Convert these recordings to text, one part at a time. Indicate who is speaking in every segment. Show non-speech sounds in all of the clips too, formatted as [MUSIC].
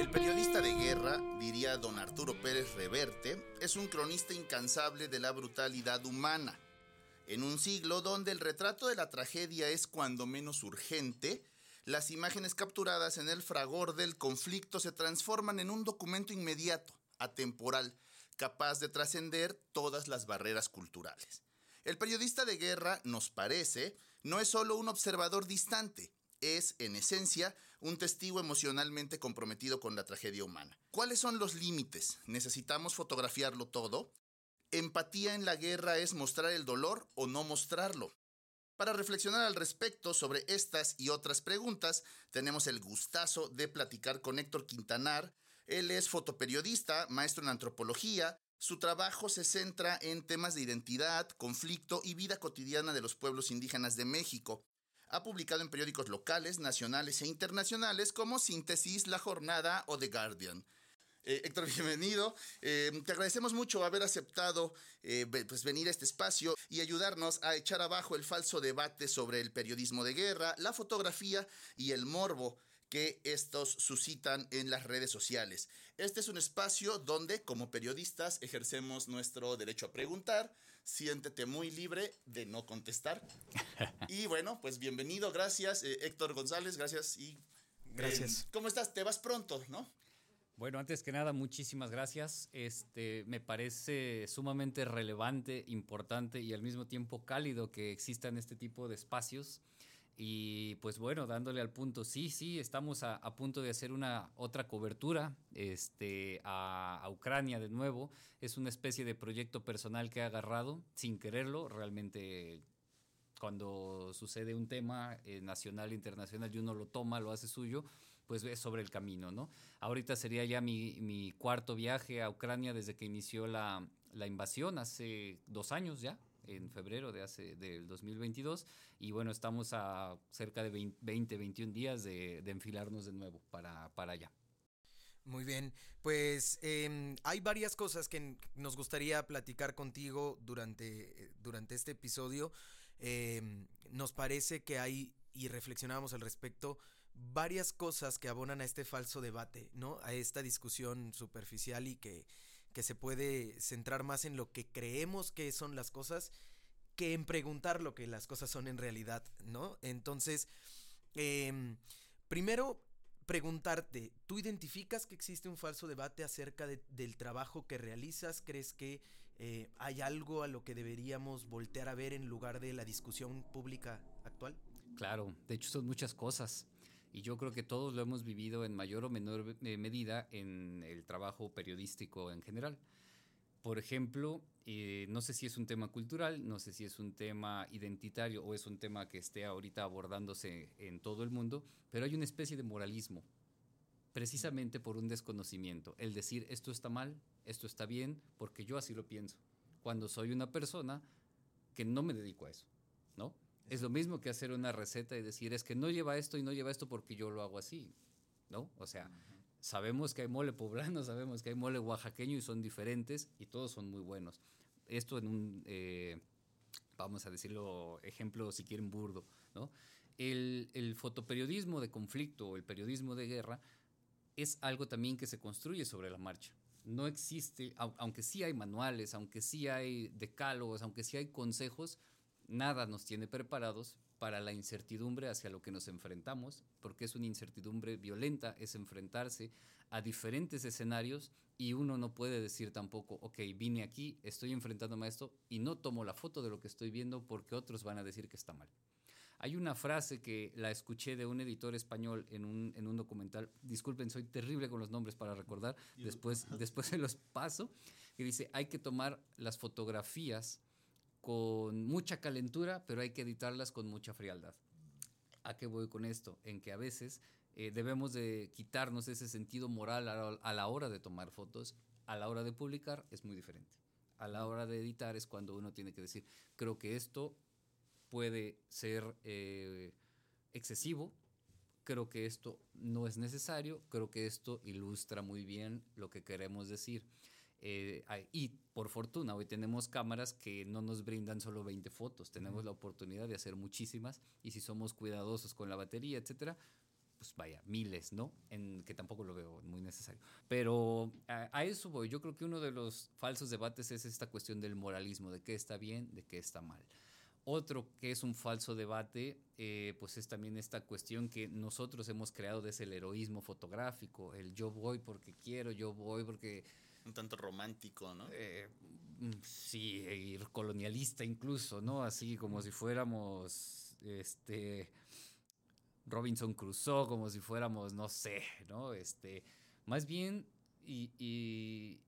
Speaker 1: El periodista de guerra, diría don Arturo Pérez Reverte, es un cronista incansable de la brutalidad humana. En un siglo donde el retrato de la tragedia es cuando menos urgente, las imágenes capturadas en el fragor del conflicto se transforman en un documento inmediato, atemporal, capaz de trascender todas las barreras culturales. El periodista de guerra, nos parece, no es solo un observador distante, es, en esencia, un testigo emocionalmente comprometido con la tragedia humana. ¿Cuáles son los límites? ¿Necesitamos fotografiarlo todo? ¿Empatía en la guerra es mostrar el dolor o no mostrarlo? Para reflexionar al respecto sobre estas y otras preguntas, tenemos el gustazo de platicar con Héctor Quintanar. Él es fotoperiodista, maestro en antropología. Su trabajo se centra en temas de identidad, conflicto y vida cotidiana de los pueblos indígenas de México. Ha publicado en periódicos locales, nacionales e internacionales como Síntesis, La Jornada o The Guardian. Eh, Héctor, [LAUGHS] bienvenido. Eh, te agradecemos mucho haber aceptado eh, pues venir a este espacio y ayudarnos a echar abajo el falso debate sobre el periodismo de guerra, la fotografía y el morbo que estos suscitan en las redes sociales. Este es un espacio donde, como periodistas, ejercemos nuestro derecho a preguntar. Siéntete muy libre de no contestar. [LAUGHS] y bueno, pues bienvenido, gracias, Héctor González, gracias y...
Speaker 2: Gracias.
Speaker 1: ¿Cómo estás? Te vas pronto, ¿no?
Speaker 2: Bueno, antes que nada, muchísimas gracias. Este, me parece sumamente relevante, importante y al mismo tiempo cálido que existan este tipo de espacios. Y pues bueno, dándole al punto, sí, sí, estamos a, punto de hacer una otra cobertura este, a, a, Ucrania de nuevo. Es una especie de proyecto personal que he agarrado sin quererlo. Realmente cuando sucede un tema eh, nacional, internacional y uno lo toma, lo hace suyo, pues es sobre el camino, ¿no? Ahorita sería ya mi, cuarto viaje a Ucrania desde que inició la, invasión hace dos años ya, en febrero de hace, del 2022 y bueno, estamos a cerca de 20, 21 días de, enfilarnos de nuevo para, para allá.
Speaker 3: Muy bien, pues em, hay varias cosas que nos gustaría platicar contigo durante, durante este episodio. Em, nos parece que hay, y reflexionamos al respecto, varias cosas que abonan a este falso debate, ¿no? A esta discusión superficial y que, que se puede centrar más en lo que creemos que son las cosas que en preguntar lo que las cosas son en realidad, ¿no? Entonces, em, primero preguntarte, ¿tú identificas que existe un falso debate acerca del trabajo que realizas? ¿Crees que eh, hay algo a lo que deberíamos voltear a ver en lugar de la discusión pública actual?
Speaker 2: Claro, de hecho son muchas cosas. Y yo creo que todos lo hemos vivido en mayor o menor eh, medida en el trabajo periodístico en general. Por ejemplo, eh, no sé si es un tema cultural, no sé si es un tema identitario o es un tema que esté ahorita abordándose en todo el mundo, pero hay una especie de moralismo, precisamente por un desconocimiento. El decir esto está mal, esto está bien, porque yo así lo pienso. Cuando soy una persona que no me dedico a eso, ¿no? Es lo mismo que hacer una receta y decir es que no lleva esto y no lleva esto porque yo lo hago así, ¿no? O sea, sabemos que hay mole poblano, [LAUGHS] sabemos que hay mole oaxaqueño y son diferentes y todos son muy buenos. Esto en un, eh, vamos a decirlo, ejemplo si quieren burdo, ¿no? El, el fotoperiodismo de conflicto o el periodismo de guerra es algo también que se construye sobre la marcha. No existe, aunque sí hay manuales, aunque sí hay decálogos, aunque sí hay consejos, nada nos tiene preparados para la incertidumbre hacia lo que nos enfrentamos, porque es una incertidumbre violenta, es enfrentarse a diferentes escenarios y uno no puede decir tampoco, ok, vine aquí, estoy enfrentándome a esto y no tomo la foto de lo que estoy viendo porque otros van a decir que está mal. Hay una frase que la escuché de un editor español en un, en un documental, disculpen, soy terrible con los nombres para recordar, [LAUGHS] después, después se los paso, que dice, hay que tomar las fotografías con mucha calentura, pero hay que editarlas con mucha frialdad. ¿A qué voy con esto? En que a veces eh, debemos de quitarnos ese sentido moral a, la hora de tomar fotos, a la hora de publicar es muy diferente. A la hora de editar es cuando uno tiene que decir, creo que esto puede ser eh, excesivo, creo que esto no es necesario, creo que esto ilustra muy bien lo que queremos decir. Eh, y por fortuna, hoy tenemos cámaras que no nos brindan solo 20 fotos, tenemos la oportunidad de hacer muchísimas y si somos cuidadosos con la batería, etcétera, pues vaya, miles, ¿no? En que tampoco lo veo muy necesario. Pero a, eso voy. Yo creo que uno de los falsos debates es esta cuestión del moralismo, de qué está bien, de qué está mal. Otro que es un falso debate, eh, pues es también esta cuestión que nosotros hemos creado desde el heroísmo fotográfico, el yo voy porque quiero, yo voy porque...
Speaker 1: Un tanto romántico, ¿no?
Speaker 2: Eh, mm, sí, y colonialista incluso, ¿no? Así como si fuéramos, este, Robinson Crusoe, como si fuéramos, no sé, ¿no? Este, más bien, y,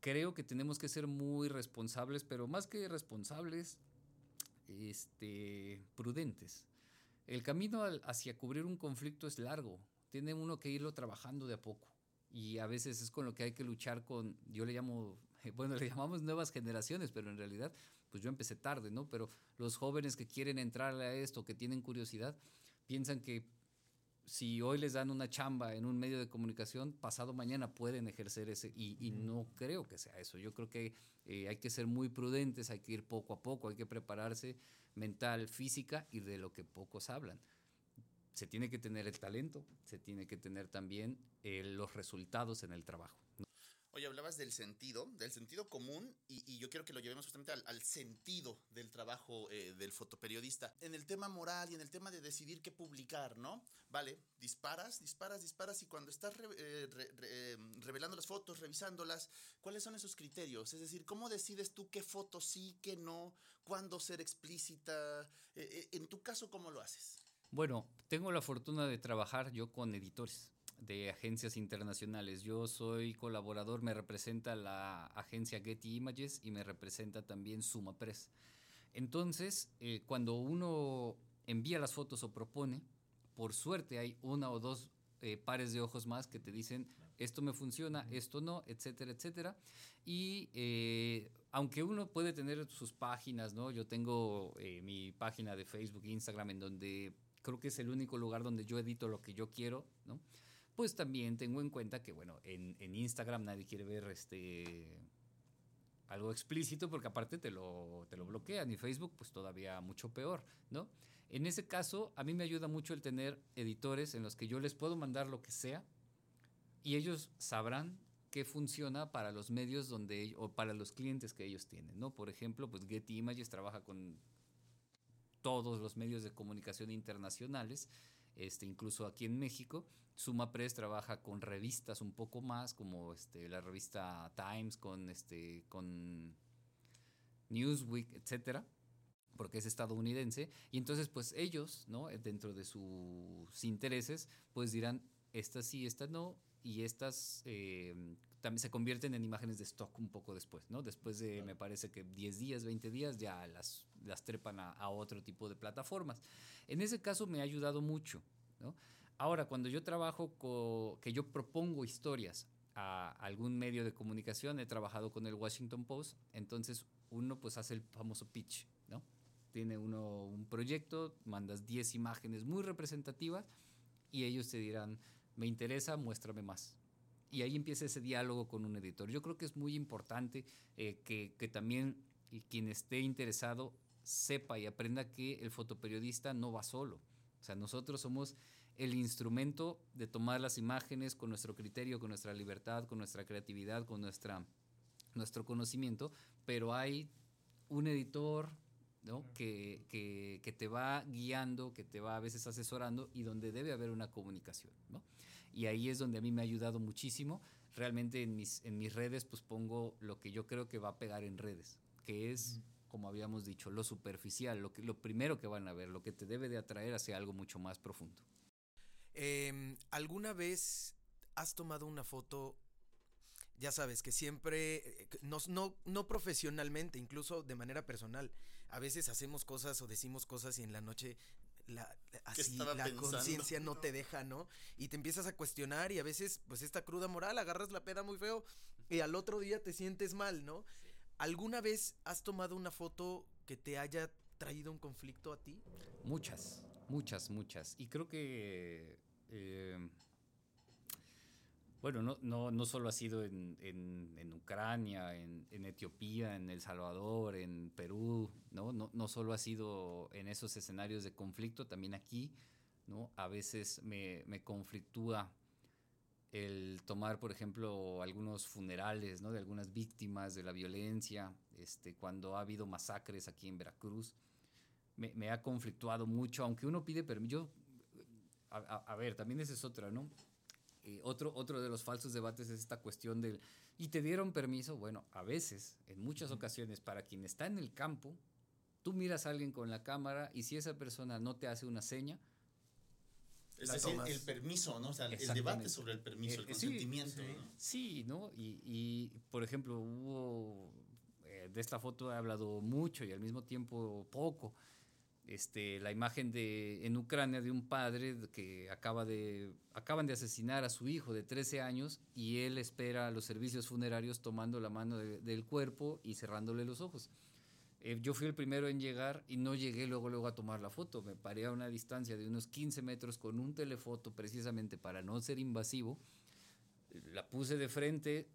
Speaker 2: creo que tenemos que ser muy responsables, pero más que responsables, este, prudentes. El camino hacia cubrir un conflicto es largo, tiene uno que irlo trabajando de a poco. Y a veces es con lo que hay que luchar con, yo le llamo, [LAUGHS] bueno, le llamamos nuevas generaciones, pero en realidad, pues yo empecé tarde, ¿no? Pero los jóvenes que quieren entrar a esto, que tienen curiosidad, piensan que si hoy les dan una chamba en un medio de comunicación, pasado mañana pueden ejercer ese, y, no creo que sea eso. Yo creo que eh, hay que ser muy prudentes, hay que ir poco a poco, hay que prepararse mental, física y de lo que pocos hablan. Se tiene que tener el talento, se tiene que tener también eh, los resultados en el trabajo.
Speaker 1: Oye, hablabas del sentido, del sentido común, y, yo quiero que lo llevemos justamente al, sentido del trabajo eh, del fotoperiodista. En el tema moral y en el tema de decidir qué publicar, ¿no? Vale, disparas, disparas, disparas, y cuando estás eh, em, revelando las fotos, revisándolas, ¿cuáles son esos criterios? Es decir, ¿cómo decides tú qué foto sí, qué no, cuándo ser explícita? En tu caso, ¿cómo lo haces?
Speaker 2: Bueno, tengo la fortuna de trabajar yo con editores de agencias internacionales. Yo soy colaborador, me representa la agencia Getty Images y me representa también Suma Press. Entonces, eh, cuando uno envía las fotos o propone, por suerte hay una o dos eh, pares de ojos más que te dicen esto me funciona, esto no, etcétera, etcétera. Y eh, aunque uno puede tener sus páginas, ¿no? Yo tengo mi página de Facebook, Instagram, en donde creo que es el único lugar donde yo edito lo que yo quiero, ¿no? pues también tengo en cuenta que, bueno, en, Instagram nadie quiere ver este algo explícito porque aparte te lo, te lo bloquean y Facebook pues todavía mucho peor, ¿no? En ese caso, a mí me ayuda mucho el tener editores en los que yo les puedo mandar lo que sea y ellos sabrán qué funciona para los medios donde o para los clientes que ellos tienen, ¿no? Por ejemplo, pues Getty Images trabaja con todos los medios de comunicación internacionales, este, incluso aquí en México, Suma Press trabaja con revistas un poco más, como este, la revista Times, con, este, con Newsweek, etcétera, porque es estadounidense. Y entonces, pues ellos, ¿no? Dentro de sus intereses, pues dirán, esta sí, esta no, y estas eh, también se convierten en imágenes de stock un poco después, ¿no? Después de, me parece que 10 días, 20 días, ya las, las trepan a, otro tipo de plataformas. En ese caso me ha ayudado mucho. Ahora, cuando yo trabajo, que yo propongo historias a algún medio de comunicación, he trabajado con el Washington Post, entonces uno pues hace el famoso pitch. Tiene uno un proyecto, mandas 10 imágenes muy representativas y ellos te dirán, me interesa, muéstrame más. Y ahí empieza ese diálogo con un editor. Yo creo que es muy importante eh, que también quien esté interesado sepa y aprenda que el fotoperiodista no va solo. O sea, nosotros somos el instrumento de tomar las imágenes con nuestro criterio, con nuestra libertad, con nuestra creatividad, con nuestra, nuestro conocimiento, pero hay un editor ¿no? que, que, que, te va guiando, que te va a veces asesorando y donde debe haber una comunicación. ¿no? Y ahí es donde a mí me ha ayudado muchísimo. Realmente en mis, en mis redes pues pongo lo que yo creo que va a pegar en redes, que es... como habíamos dicho, lo superficial, lo, que, lo primero que van a ver, lo que te debe de atraer hacia algo mucho más profundo.
Speaker 3: Em, ¿Alguna vez has tomado una foto? Ya sabes, que siempre, eh, no, no, no profesionalmente, incluso de manera personal. A veces hacemos cosas o decimos cosas y en la noche la, así la conciencia no [LAUGHS] te deja, ¿no? Y te empiezas a cuestionar y a veces, pues esta cruda moral, agarras la peda muy feo y al otro día te sientes mal, ¿no? ¿Alguna vez has tomado una foto que te haya traído un conflicto a ti?
Speaker 2: Muchas, Muchas, muchas. Y creo que, eh, bueno, no, no, no, solo ha sido en, en, Ucrania, en, en, Etiopía, en El Salvador, en Perú, ¿no? ¿no? No solo ha sido en esos escenarios de conflicto, también aquí, ¿no? A veces me, me conflictúa el tomar, por ejemplo, algunos funerales, ¿no? De algunas víctimas de la violencia, este, cuando ha habido masacres aquí en Veracruz. Me, me ha conflictuado mucho, aunque uno pide permiso. A, a, a, ver, también esa es otra, ¿no? Eh, otro, otro de los falsos debates es esta cuestión del, ¿y te dieron permiso? Bueno, a veces, en muchas ocasiones, para quien está en el campo, tú miras a alguien con la cámara y si esa persona no te hace una seña,
Speaker 1: es decir, el permiso, ¿no? O sea, el debate sobre el permiso, el
Speaker 2: Eh,
Speaker 1: consentimiento.
Speaker 2: Sí,
Speaker 1: ¿no?
Speaker 2: sí, ¿no? Y, y, por ejemplo, hubo, eh, de esta foto he hablado mucho y al mismo tiempo poco. Este, la imagen de, en Ucrania de un padre que acaba de, acaban de asesinar a su hijo de 13 años y él espera a los servicios funerarios tomando la mano de, del cuerpo y cerrándole los ojos. Eh, yo fui el primero en llegar y no llegué luego, luego a tomar la foto. Me paré a una distancia de unos 15 metros con un telefoto precisamente para no ser invasivo. La puse de frente,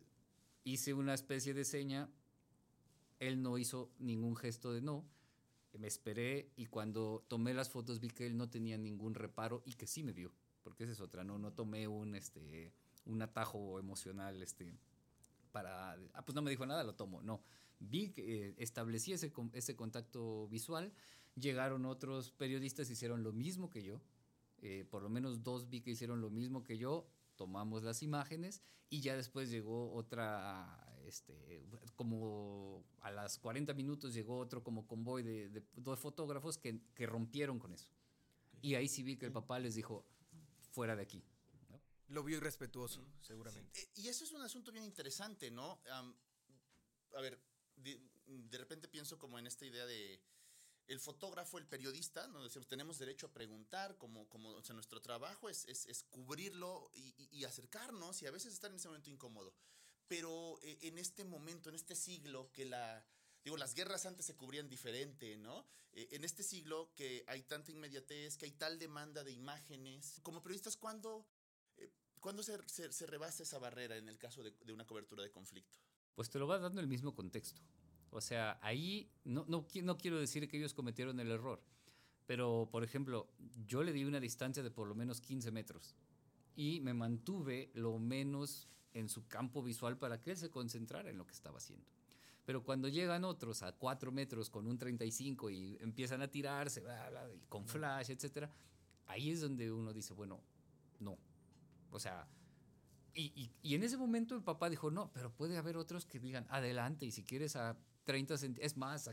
Speaker 2: hice una especie de seña. Él no hizo ningún gesto de no. Me esperé y cuando tomé las fotos vi que él no tenía ningún reparo y que sí me vio. Porque esa es otra, no, no tomé un, este, un atajo emocional este, para... Ah, pues no me dijo nada, lo tomo. No vi que eh, establecí ese, ese contacto visual, llegaron otros periodistas, hicieron lo mismo que yo, eh, por lo menos dos vi que hicieron lo mismo que yo, tomamos las imágenes y ya después llegó otra, este, como a las 40 minutos llegó otro como convoy de, de dos fotógrafos que, que, rompieron con eso. Y ahí sí vi que el papá les dijo, fuera de aquí.
Speaker 3: ¿no? Lo vio irrespetuoso, mm. seguramente.
Speaker 1: Sí. Y eso es un asunto bien interesante, ¿no? Um, a ver, de, repente pienso como en esta idea de el fotógrafo, el periodista, ¿no? Decimos, tenemos derecho a preguntar, como, como o sea, nuestro trabajo es, es, cubrirlo y, y, acercarnos y a veces estar en ese momento incómodo. Pero eh, en este momento, en este siglo, que la, digo, las guerras antes se cubrían diferente, ¿no? Eh, en este siglo que hay tanta inmediatez, que hay tal demanda de imágenes, como periodistas, ¿cuándo, eh, ¿cuándo se, se, se, rebasa esa barrera en el caso de, de una cobertura de conflicto?
Speaker 2: Pues te lo va dando el mismo contexto. O sea, ahí no, no, no, quiero decir que ellos cometieron el error, pero por ejemplo, yo le di una distancia de por lo menos 15 metros y me mantuve lo menos en su campo visual para que él se concentrara en lo que estaba haciendo. Pero cuando llegan otros a 4 metros con un 35 y empiezan a tirarse, bla, bla, y con flash, etcétera, ahí es donde uno dice, bueno, no. O sea, y, y, y, en ese momento el papá dijo, no, pero puede haber otros que digan, adelante, y si quieres a 30 centímetros, es más,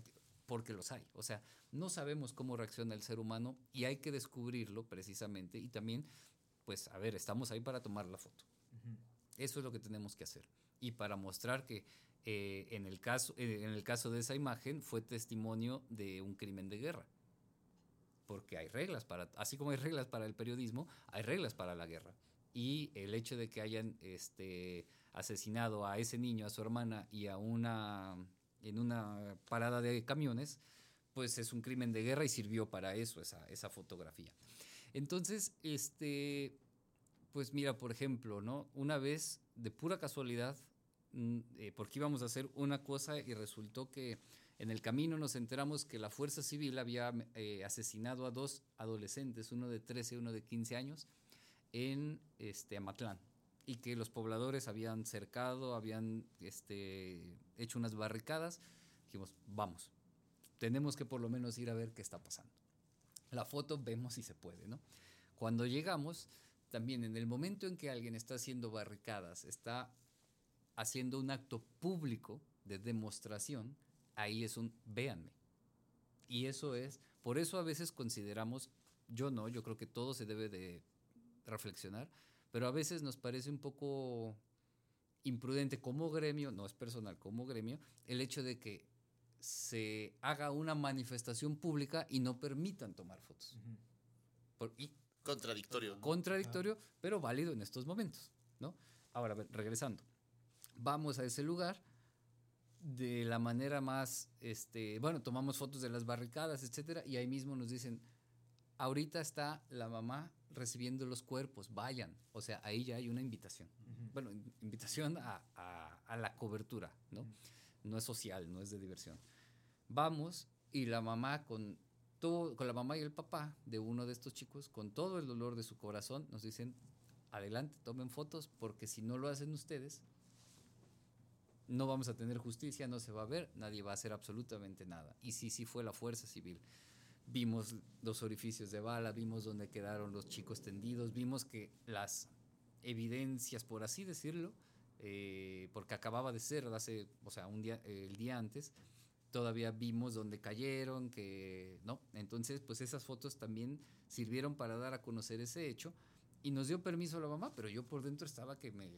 Speaker 2: porque los hay. O sea, no sabemos cómo reacciona el ser humano y hay que descubrirlo precisamente. Y también, pues, a ver, estamos ahí para tomar la foto. Uh -huh. Eso es lo que tenemos que hacer. Y para mostrar que eh, en, el caso, eh, en el caso de esa imagen fue testimonio de un crimen de guerra. Porque hay reglas para, así como hay reglas para el periodismo, hay reglas para la guerra y el hecho de que hayan este, asesinado a ese niño, a su hermana y a una en una parada de camiones, pues es un crimen de guerra y sirvió para eso esa, esa fotografía. Entonces, este, pues mira, por ejemplo, ¿no? Una vez, de pura casualidad, eh, porque íbamos a hacer una cosa y resultó que en el camino nos enteramos que la Fuerza Civil había eh, asesinado a dos adolescentes, uno de 13 y uno de 15 años, en este, Amatlán y que los pobladores habían cercado, habían este, hecho unas barricadas. Dijimos, vamos, tenemos que por lo menos ir a ver qué está pasando. La foto vemos si se puede, ¿no? Cuando llegamos, también en el momento en que alguien está haciendo barricadas, está haciendo un acto público de demostración, ahí es un véanme. Y eso es, por eso a veces consideramos, yo no, yo creo que todo se debe de reflexionar, pero a veces nos parece un poco imprudente como gremio, no es personal, como gremio, el hecho de que se haga una manifestación pública y no permitan tomar fotos. Uh -huh. Por, y,
Speaker 1: contradictorio.
Speaker 2: Contradictorio, ah. pero válido en estos momentos, ¿no? Ahora, a ver, regresando. Vamos a ese lugar de la manera más, este, bueno, tomamos fotos de las barricadas, etcétera, y ahí mismo nos dicen, ahorita está la mamá recibiendo los cuerpos, vayan. O sea, ahí ya hay una invitación. Uh -huh. Bueno, invitación a, a, a, la cobertura, ¿no? Uh -huh. No es social, no es de diversión. Vamos y la mamá con todo, con la mamá y el papá de uno de estos chicos, con todo el dolor de su corazón, nos dicen, adelante, tomen fotos, porque si no lo hacen ustedes, no vamos a tener justicia, no se va a ver, nadie va a hacer absolutamente nada. Y sí, sí fue la fuerza civil. Vimos los orificios de bala, vimos dónde quedaron los chicos tendidos, vimos que las evidencias, por así decirlo, eh, porque acababa de ser hace, o sea, un día, el día antes, todavía vimos dónde cayeron, que, ¿no? Entonces, pues esas fotos también sirvieron para dar a conocer ese hecho y nos dio permiso a la mamá, pero yo por dentro estaba que me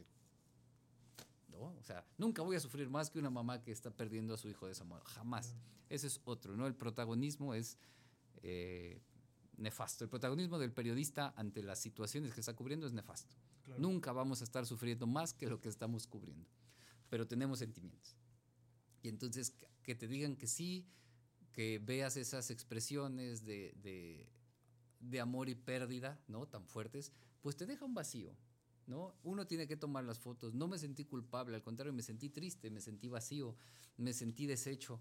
Speaker 2: o sea, nunca voy a sufrir más que una mamá que está perdiendo a su hijo de esa manera, jamás. Ese es otro, ¿no? El protagonismo es eh, nefasto. El protagonismo del periodista ante las situaciones que está cubriendo es nefasto. Nunca vamos a estar sufriendo más que lo que estamos cubriendo, pero tenemos sentimientos. Y entonces que te digan que sí, que veas esas expresiones de, de, de amor y pérdida, ¿no? Tan fuertes, pues te deja un vacío. ¿no? Uno tiene que tomar las fotos. No me sentí culpable, al contrario, me sentí triste, me sentí vacío, me sentí deshecho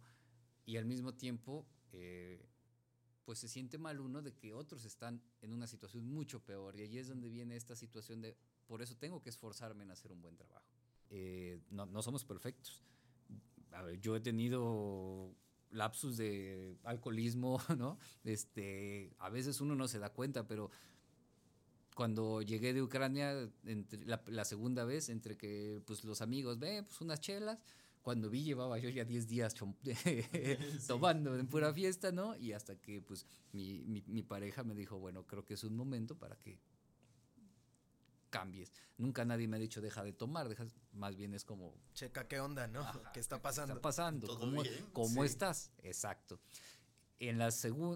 Speaker 2: y al mismo tiempo, eh, pues se siente mal uno de que otros están en una situación mucho peor y allí es donde viene esta situación de, por eso tengo que esforzarme en hacer un buen trabajo. Eh, no, no somos perfectos. Yo he tenido lapsus de alcoholismo, [LAUGHS] ¿no? Este, a veces uno no se da cuenta, pero cuando llegué de Ucrania, entre la, segunda vez, entre que pues, los amigos, ve, pues unas chelas, cuando vi llevaba yo ya 10 días [LAUGHS] [LAUGHS] tomando en pura fiesta, ¿no? Y hasta que pues mi, mi, mi, pareja me dijo, bueno, creo que es un momento para que cambies. Nunca nadie me ha dicho deja de tomar, deja, más bien es como...
Speaker 3: Checa qué onda, ¿no? ¿Qué está pasando?
Speaker 2: ¿Qué está pasando? ¿Cómo, ¿cómo estás? Exacto. En la,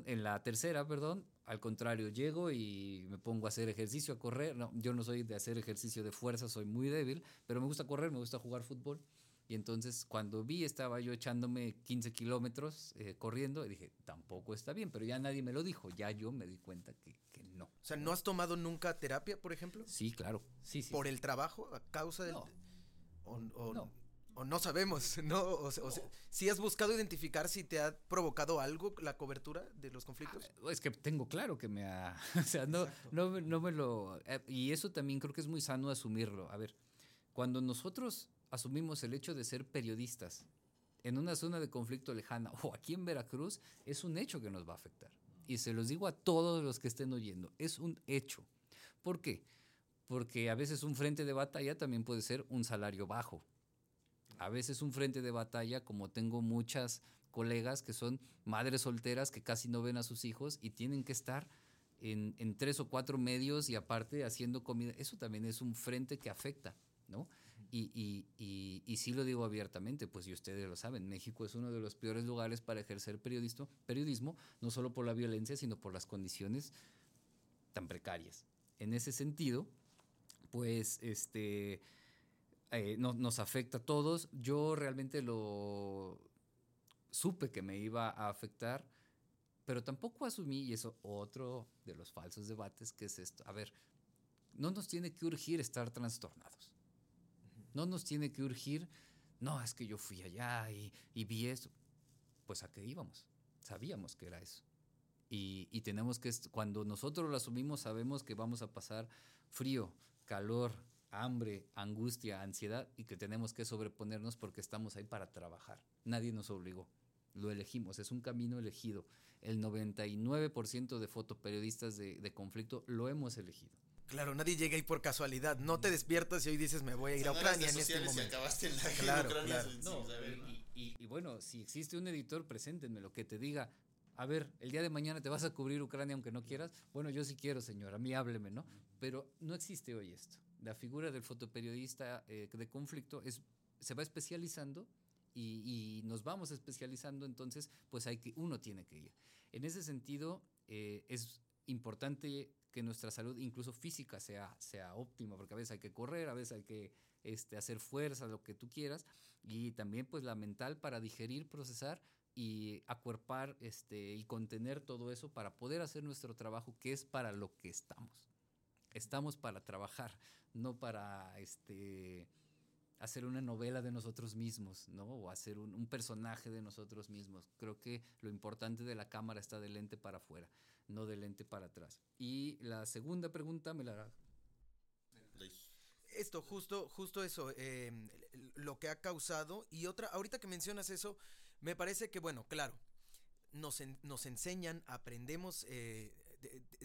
Speaker 2: en la tercera, perdón, al contrario, llego y me pongo a hacer ejercicio, a correr. No, yo no soy de hacer ejercicio de fuerza, soy muy débil, pero me gusta correr, me gusta jugar fútbol. Y entonces cuando vi, estaba yo echándome 15 kilómetros eh, corriendo y dije, tampoco está bien, pero ya nadie me lo dijo, ya yo me di cuenta que, que, no. O
Speaker 3: sea, ¿no has tomado nunca terapia, por ejemplo?
Speaker 2: Sí, claro. Sí, sí.
Speaker 3: ¿Por el trabajo, a causa del... No. O, no o no sabemos, [LAUGHS] ¿no? O, si has buscado identificar si te ha provocado algo la cobertura de los conflictos.
Speaker 2: Ah, es que tengo claro que me ha, [LAUGHS] o sea, no, no, no, me lo, eh, y eso también creo que es muy sano asumirlo. A ver, cuando nosotros asumimos el hecho de ser periodistas en una zona de conflicto lejana o aquí en Veracruz, es un hecho que nos va a afectar. Y se los digo a todos los que estén oyendo, es un hecho. ¿Por qué? Porque a veces un frente de batalla también puede ser un salario bajo a veces un frente de batalla, como tengo muchas colegas que son madres solteras que casi no ven a sus hijos y tienen que estar en, tres o cuatro medios y aparte haciendo comida. Eso también es un frente que afecta, ¿no? Y, y, y, sí lo digo abiertamente, pues y ustedes lo saben, México es uno de los peores lugares para ejercer periodismo, periodismo, no solo por la violencia, sino por las condiciones tan precarias. En ese sentido, pues este eh, nos afecta a todos. Yo realmente lo supe que me iba a afectar, pero tampoco asumí, y eso otro de los falsos debates, que es esto. A ver, no nos tiene que urgir estar trastornados. No nos tiene que urgir, no, es que yo fui allá y, vi eso. Pues a qué íbamos. Sabíamos que era eso. Y, tenemos que, cuando nosotros lo asumimos, sabemos que vamos a pasar frío, calor, hambre, angustia, ansiedad y que tenemos que sobreponernos porque estamos ahí para trabajar. Nadie nos obligó, lo elegimos, es un camino elegido. El 99% de fotoperiodistas de conflicto lo hemos elegido.
Speaker 3: Claro, nadie llega ahí por casualidad. No te despiertas y hoy dices me voy a ir a Ucrania en este momento.
Speaker 1: acabaste en la
Speaker 2: claro, claro. y, y, bueno, si existe un editor, preséntenme lo que te diga. A ver, el día de mañana te vas a cubrir Ucrania aunque no quieras. Bueno, yo sí quiero, señor, a mí hábleme, ¿no? Pero no existe hoy esto la figura del fotoperiodista eh, de conflicto es, se va especializando y, nos vamos especializando, entonces pues hay que, uno tiene que ir. En ese sentido, eh, es importante que nuestra salud, incluso física, sea, sea óptima, porque a veces hay que correr, a veces hay que este, hacer fuerza, lo que tú quieras, y también pues la mental para digerir, procesar y acuerpar este, y contener todo eso para poder hacer nuestro trabajo, que es para lo que estamos. Estamos para trabajar, no para este hacer una novela de nosotros mismos, ¿no? O hacer un, personaje de nosotros mismos. Creo que lo importante de la cámara está del lente para afuera, no del lente para atrás. Y la segunda pregunta me la hará.
Speaker 3: Esto, justo, justo eso, eh, lo que ha causado. Y otra, ahorita que mencionas eso, me parece que, bueno, claro, nos, en, nos enseñan, aprendemos eh,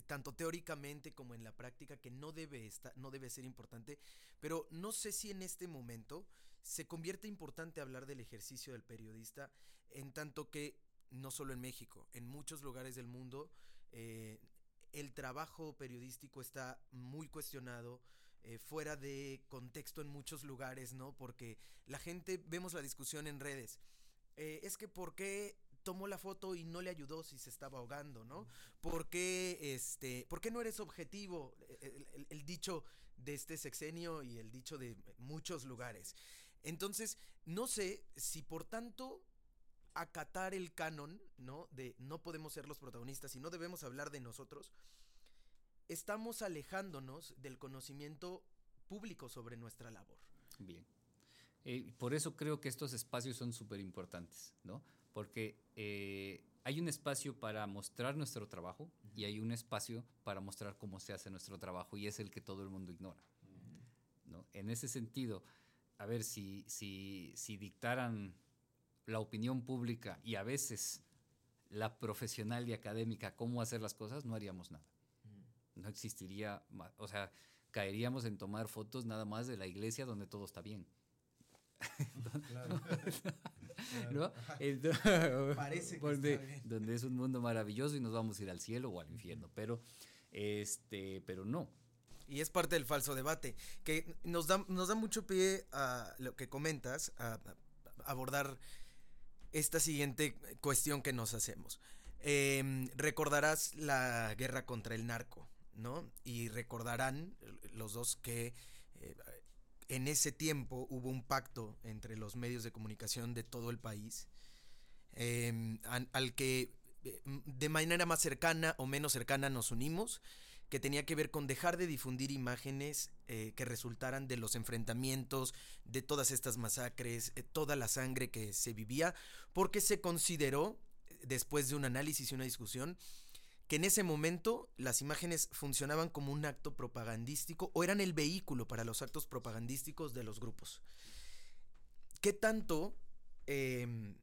Speaker 3: tanto teóricamente como en la práctica que no debe, estar, no debe ser importante, pero no sé si en este momento se convierte importante hablar del ejercicio del periodista, en tanto que no solo en México, en muchos lugares del mundo eh, el trabajo periodístico está muy cuestionado. Eh, fuera de contexto en muchos lugares, ¿no? Porque la gente, vemos la discusión en redes. Eh, es que ¿por qué tomó la foto y no le ayudó si se estaba ahogando, ¿no? ¿Por qué, este, ¿por qué no eres objetivo? El, el, el, dicho de este sexenio y el dicho de muchos lugares. Entonces, no sé si por tanto acatar el canon, ¿no? De no podemos ser los protagonistas y no debemos hablar de nosotros, estamos alejándonos del conocimiento público sobre nuestra labor.
Speaker 2: Bien. Eh, por eso creo que estos espacios son súper importantes, ¿no? Porque eh, hay un espacio para mostrar nuestro trabajo uh -huh. y hay un espacio para mostrar cómo se hace nuestro trabajo y es el que todo el mundo ignora, uh -huh. ¿no? En ese sentido, a ver, si, si, si dictaran la opinión pública y a veces la profesional y académica cómo hacer las cosas, no haríamos nada. No existiría, o sea, caeríamos en tomar fotos nada más de la iglesia donde todo está bien. Claro. ¿No? Entonces, Parece que donde, está bien. donde es un mundo maravilloso y nos vamos a ir al cielo o al infierno, pero este, pero no.
Speaker 3: Y es parte del falso debate, que nos da, nos da mucho pie a lo que comentas, a, a abordar esta siguiente cuestión que nos hacemos. Eh, recordarás la guerra contra el narco, ¿no? Y recordarán los dos que eh, en ese tiempo hubo un pacto entre los medios de comunicación de todo el país, eh, al, que de manera más cercana o menos cercana nos unimos, que tenía que ver con dejar de difundir imágenes eh, que resultaran de los enfrentamientos, de todas estas masacres, eh, toda la sangre que se vivía, porque se consideró, después de un análisis y una discusión, que en ese momento las imágenes funcionaban como un acto propagandístico o eran el vehículo para los actos propagandísticos de los grupos. ¿Qué tanto eh,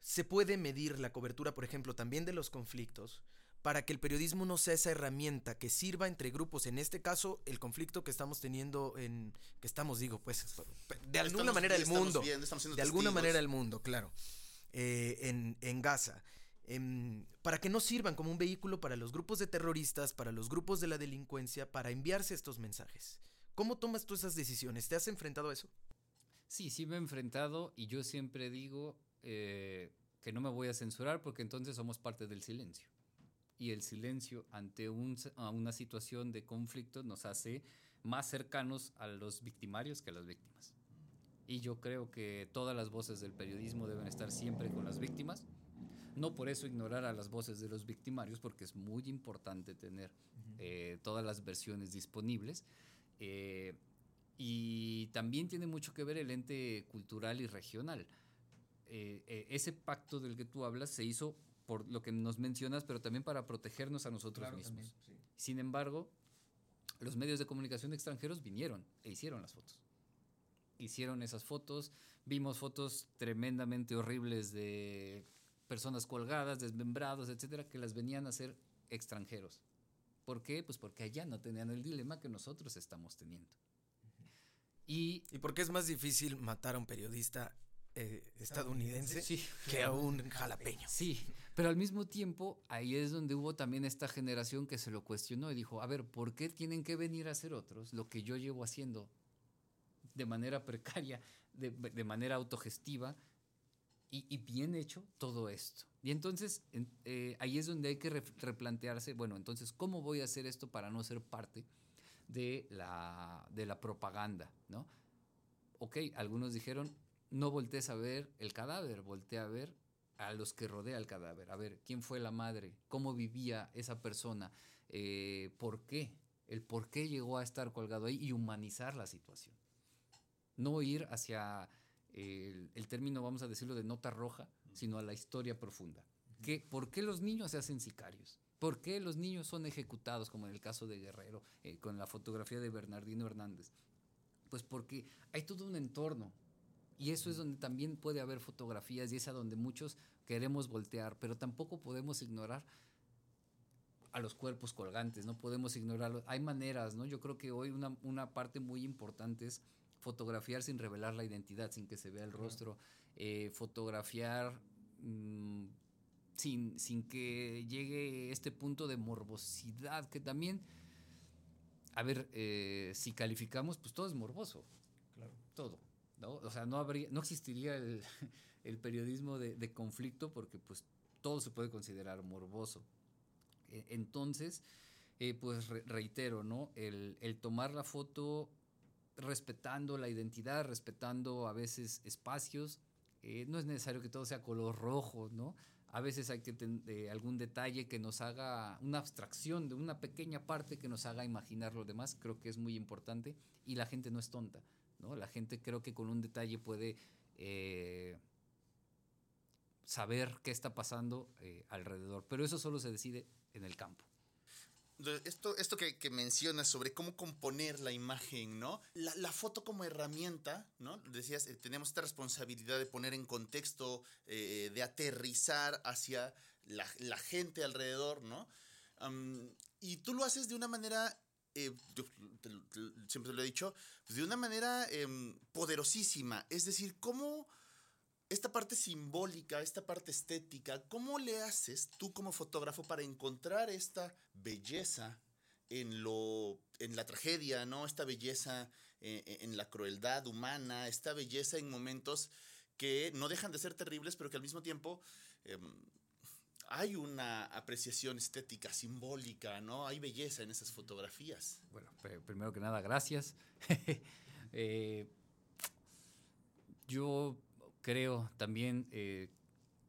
Speaker 3: se puede medir la cobertura, por ejemplo, también de los conflictos? para que el periodismo no sea esa herramienta que sirva entre grupos, en este caso el conflicto que estamos teniendo en, que estamos digo, pues, de alguna estamos, manera el mundo, viendo, de alguna manera el mundo, claro, eh, en, en, Gaza, eh, para que no sirvan como un vehículo para los grupos de terroristas, para los grupos de la delincuencia, para enviarse estos mensajes. ¿Cómo tomas tú esas decisiones? ¿Te has enfrentado a eso?
Speaker 2: Sí, sí me he enfrentado y yo siempre digo eh, que no me voy a censurar porque entonces somos parte del silencio y el silencio ante un, a una situación de conflicto nos hace más cercanos a los victimarios que a las víctimas. Y yo creo que todas las voces del periodismo deben estar siempre con las víctimas. No por eso ignorar a las voces de los victimarios, porque es muy importante tener uh -huh. eh, todas las versiones disponibles. Eh, y también tiene mucho que ver el ente cultural y regional. Eh, ese pacto del que tú hablas se hizo por lo que nos mencionas, pero también para protegernos a nosotros claro, mismos. También, sí. Sin embargo, los medios de comunicación extranjeros vinieron e hicieron las fotos. Hicieron esas fotos, vimos fotos tremendamente horribles de personas colgadas, desmembrados, etcétera, que las venían a hacer extranjeros. ¿Por qué? Pues porque allá no tenían el dilema que nosotros estamos teniendo. Y,
Speaker 3: ¿Y por qué es más difícil matar a un periodista eh, estadounidense sí. que a un jalapeño.
Speaker 2: Sí, pero al mismo tiempo ahí es donde hubo también esta generación que se lo cuestionó y dijo, a ver, ¿por qué tienen que venir a hacer otros lo que yo llevo haciendo de manera precaria, de, de manera autogestiva y, y, bien hecho todo esto? Y entonces eh, ahí es donde hay que replantearse, bueno, entonces, ¿cómo voy a hacer esto para no ser parte de la, de la propaganda? ¿no? Ok, algunos dijeron, no voltees a ver el cadáver, voltea a ver a los que rodea el cadáver, a ver quién fue la madre, cómo vivía esa persona, eh, por qué, el por qué llegó a estar colgado ahí y humanizar la situación. no ir hacia el, término, vamos a decirlo, de nota roja, sino a la historia profunda. ¿Qué, ¿Por qué los niños se hacen sicarios? ¿Por qué los niños son ejecutados, como en el caso de Guerrero, eh, con la fotografía de Bernardino Hernández? Pues porque hay todo un entorno. Y eso es donde también puede haber fotografías y es a donde muchos queremos voltear, pero tampoco podemos ignorar a los cuerpos colgantes, no podemos ignorarlos. Hay maneras, ¿no? Yo creo que hoy una, una parte muy importante es fotografiar sin revelar la identidad, sin que se vea el rostro, eh, fotografiar mm, sin, sin que llegue este punto de morbosidad, que también, a ver, eh, si calificamos, pues todo es morboso, claro. todo. ¿no? O sea, no, habría, no existiría el, [LAUGHS] el periodismo de, de, conflicto porque pues todo se puede considerar morboso. E, entonces, eh, pues reitero, ¿no? El, el tomar la foto respetando la identidad, respetando a veces espacios. Eh, no es necesario que todo sea color rojo, ¿no? A veces hay que tener algún detalle que nos haga una abstracción de una pequeña parte que nos haga imaginar lo demás. Creo que es muy importante y la gente no es tonta, ¿no? La gente creo que con un detalle puede eh, saber qué está pasando eh, alrededor, pero eso solo se decide en el campo
Speaker 1: esto, esto que, que, mencionas sobre cómo componer la imagen, ¿no? La, foto como herramienta, ¿no? Decías, eh, tenemos esta responsabilidad de poner en contexto, eh, de aterrizar hacia la, la, gente alrededor, ¿no? y tú lo haces de una manera, eh, yo siempre te lo he dicho, de una manera em, poderosísima. Es decir, cómo esta parte simbólica, esta parte estética, ¿cómo le haces tú como fotógrafo para encontrar esta belleza en, lo, en la tragedia, ¿no? Esta belleza eh, eh, en la crueldad humana, esta belleza en momentos que no dejan de ser terribles, pero que al mismo tiempo em, hay una apreciación estética, simbólica, ¿no? Hay belleza en esas fotografías.
Speaker 2: Bueno, primero que nada, gracias. [LAUGHS] Eh, yo creo también, eh,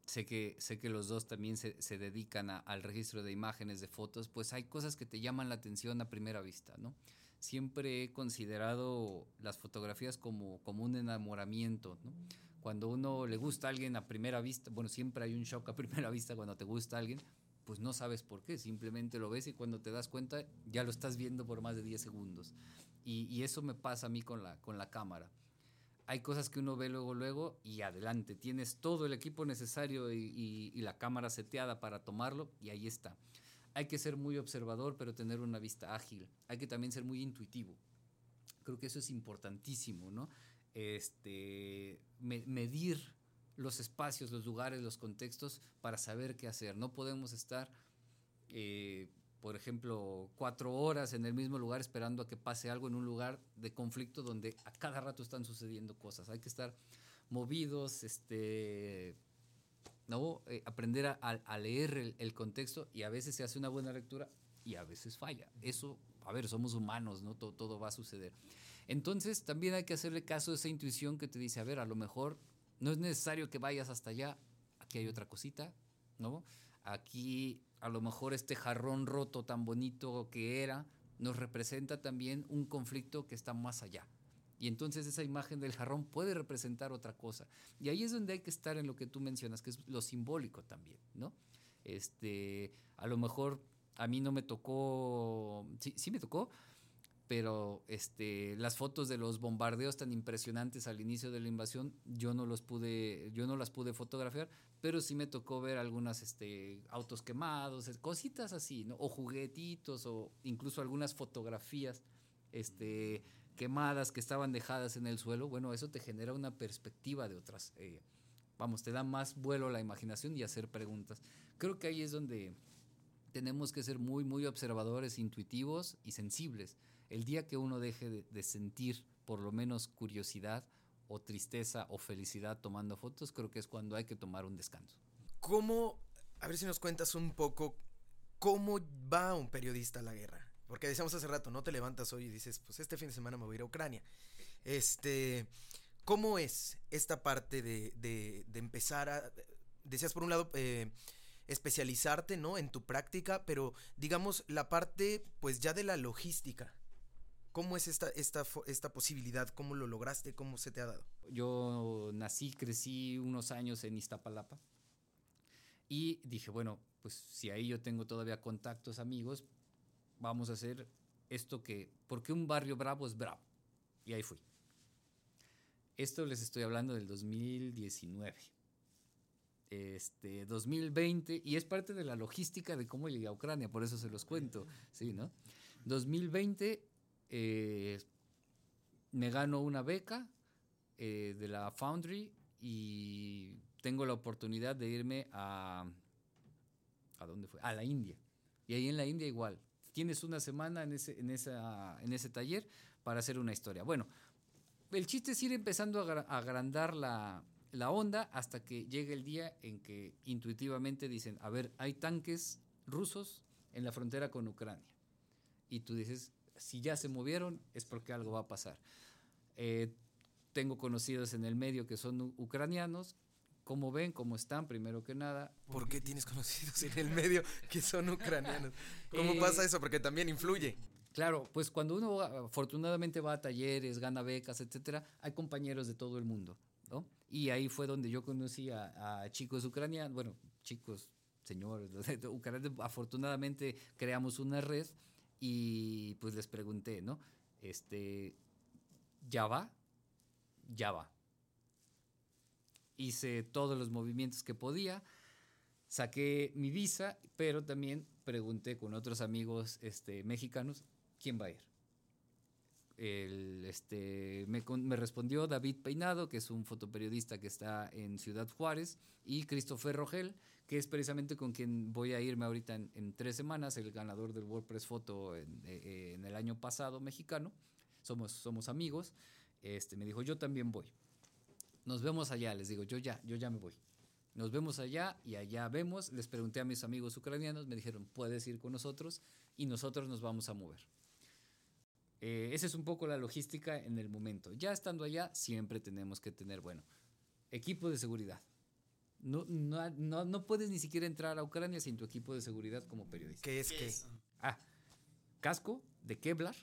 Speaker 2: sé, que, sé que los dos también se, se dedican al registro de imágenes, de fotos, pues hay cosas que te llaman la atención a primera vista, ¿no? Siempre he considerado las fotografías como, como un enamoramiento, ¿no? Cuando uno le gusta a alguien a primera vista, bueno, siempre hay un shock a [LAUGHS] primera vista cuando te gusta a alguien, pues no sabes por qué, simplemente lo ves y cuando te das cuenta ya lo estás viendo por más de 10 segundos. Y, y eso me pasa a mí con la, con la cámara hay cosas que uno ve luego, luego y adelante. Tienes todo el equipo necesario y, la cámara seteada para tomarlo y ahí está. Hay que ser muy observador, pero tener una vista ágil. Hay que también ser muy intuitivo. Creo que eso es importantísimo, ¿no? Este, medir los espacios, los lugares, los contextos para saber qué hacer. No podemos estar eh, por ejemplo, cuatro horas en el mismo lugar esperando a que pase algo en un lugar de conflicto donde a cada rato están sucediendo cosas. Hay que estar movidos, este, ¿no? Eh, aprender a, leer el, contexto y a veces se hace una buena lectura y a veces falla. Eso, a ver, somos humanos, ¿no? Todo, todo va a suceder. Entonces, también hay que hacerle caso a esa intuición que te dice, a ver, a lo mejor no es necesario que vayas hasta allá, aquí hay otra cosita, ¿no? Aquí a lo mejor este jarrón roto tan bonito que era, nos representa también un conflicto que está más allá. Y entonces esa imagen del jarrón puede representar otra cosa. Y ahí es donde hay que estar en lo que tú mencionas, que es lo simbólico también, ¿no? Este, a lo mejor a mí no me tocó, sí, sí me tocó, pero este, las fotos de los bombardeos tan impresionantes al inicio de la invasión, yo no los pude, yo no las pude fotografiar, pero sí me tocó ver algunas este, autos quemados, cositas así, ¿no? O juguetitos, o incluso algunas fotografías este, quemadas que estaban dejadas en el suelo. Bueno, eso te genera una perspectiva de otras. Eh, vamos, te da más vuelo a la imaginación y hacer preguntas. Creo que ahí es donde tenemos que ser muy, muy observadores, intuitivos y sensibles el día que uno deje de, sentir por lo menos curiosidad o tristeza o felicidad tomando fotos, creo que es cuando hay que tomar un descanso.
Speaker 3: ¿Cómo, a ver si nos cuentas un poco, cómo va un periodista a la guerra? Porque decíamos hace rato, no te levantas hoy y dices, pues este fin de semana me voy a ir a Ucrania. Este, ¿cómo es esta parte de, de, empezar a, decías por un lado, eh, especializarte, ¿no? En tu práctica, pero digamos la parte, pues ya de la logística ¿Cómo es esta, esta, esta posibilidad? ¿Cómo lo lograste? ¿Cómo se te ha dado?
Speaker 2: Yo nací, crecí unos años en Iztapalapa y dije, bueno, pues si ahí yo tengo todavía contactos, amigos, vamos a hacer esto que, porque un barrio bravo es bravo. Y ahí fui. Esto les estoy hablando del 2019. Este, 2020, y es parte de la logística de cómo llegué a Ucrania, por eso se los cuento, ¿sí, no? 2020 eh, me gano una beca eh, de la Foundry y tengo la oportunidad de irme a... ¿A dónde fue? A la India. Y ahí en la India igual. Tienes una semana en ese, en esa, en ese taller para hacer una historia. Bueno, el chiste es ir empezando a agrandar la, la onda hasta que llegue el día en que intuitivamente dicen, a ver, hay tanques rusos en la frontera con Ucrania. Y tú dices, si ya se movieron es porque algo va a pasar. Eh, tengo conocidos en el medio que son ucranianos. ¿Cómo ven? ¿Cómo están? Primero que nada.
Speaker 3: ¿Por qué tienes conocidos en el medio que son ucranianos? ¿Cómo eh, pasa eso? Porque también influye.
Speaker 2: Claro, pues cuando uno afortunadamente va a talleres, gana becas, etcétera, hay compañeros de todo el mundo, ¿no? Y ahí fue donde yo conocí a, a chicos ucranianos, bueno, chicos, señores, [LAUGHS] ucranianos, afortunadamente creamos una red y pues les pregunté, ¿no? Este, ¿ya va? Ya va. Hice todos los movimientos que podía, saqué mi visa, pero también pregunté con otros amigos este, mexicanos, ¿quién va a ir? Este, me, me, respondió David Peinado, que es un fotoperiodista que está en Ciudad Juárez, y Christopher Rogel, que es precisamente con quien voy a irme ahorita en, tres semanas, el ganador del WordPress Photo en, eh, en, el año pasado mexicano. Somos, somos amigos. Este, me dijo, yo también voy. Nos vemos allá, les digo, yo ya, yo ya me voy. Nos vemos allá y allá vemos. Les pregunté a mis amigos ucranianos, me dijeron, puedes ir con nosotros y nosotros nos vamos a mover. Eh, esa es un poco la logística en el momento. Ya estando allá, siempre tenemos que tener, bueno, equipo de seguridad. No, no, no, no puedes ni siquiera entrar a Ucrania sin tu equipo de seguridad como periodista.
Speaker 3: ¿Qué es qué?
Speaker 2: Ah, casco de Kevlar,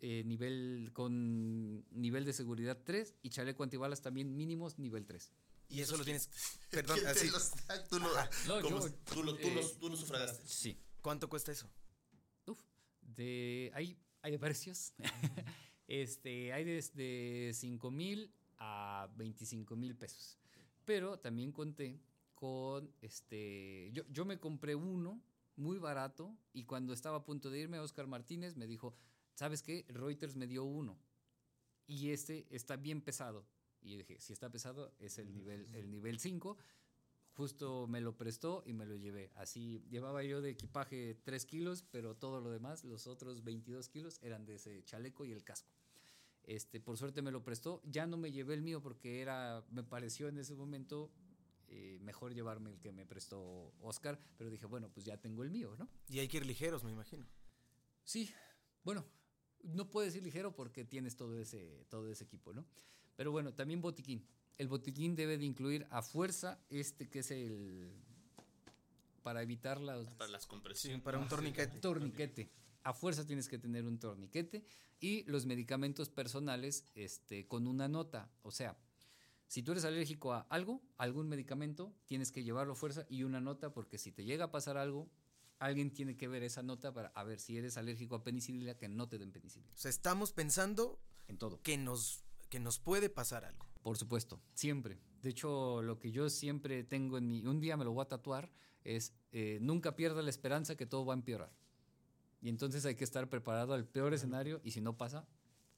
Speaker 2: eh, nivel con nivel de seguridad 3 y chaleco antibalas también mínimos nivel 3.
Speaker 3: Y eso lo tienes. [LAUGHS] Perdón,
Speaker 1: así. tú, lo, tú, lo, tú, eh, sufragaste.
Speaker 2: Sí.
Speaker 3: ¿Cuánto cuesta eso?
Speaker 2: Uf, de ahí hay de precios. [LAUGHS] este, hay desde 5 mil a 25 mil pesos. Pero también conté con, este, yo, yo me compré uno muy barato y cuando estaba a punto de irme, Oscar Martínez me dijo, ¿sabes qué? Reuters me dio uno y este está bien pesado. Y yo dije, si está pesado, es el nivel, el nivel 5 justo me lo prestó y me lo llevé. Así llevaba yo de equipaje 3 kilos, pero todo lo demás, los otros 22 kilos, eran de ese chaleco y el casco. Este, por suerte me lo prestó. Ya no me llevé el mío porque era, me pareció en ese momento eh, mejor llevarme el que me prestó Oscar, pero dije, bueno, pues ya tengo el mío, ¿no?
Speaker 3: Y hay que ir ligeros, me imagino.
Speaker 2: Sí, bueno, no puedes ir ligero porque tienes todo ese, todo ese equipo, ¿no? Pero bueno, también botiquín el botiquín debe de incluir a fuerza este que es el para evitar las
Speaker 1: para las compresiones
Speaker 3: para un torniquete
Speaker 2: torniquete a fuerza tienes que tener un torniquete y los medicamentos personales este con una nota o sea si tú eres alérgico a algo algún medicamento tienes que llevarlo a fuerza y una nota porque si te llega a pasar algo alguien tiene que ver esa nota para a ver si eres alérgico a penicilina que no te den penicilina
Speaker 3: o sea estamos pensando
Speaker 2: en todo
Speaker 3: que nos que nos puede pasar algo
Speaker 2: por supuesto, siempre. De hecho, lo que yo siempre tengo en mi, un día me lo voy a tatuar, es eh, nunca pierda la esperanza que todo va a empeorar. Y entonces hay que estar preparado al peor escenario y si no pasa,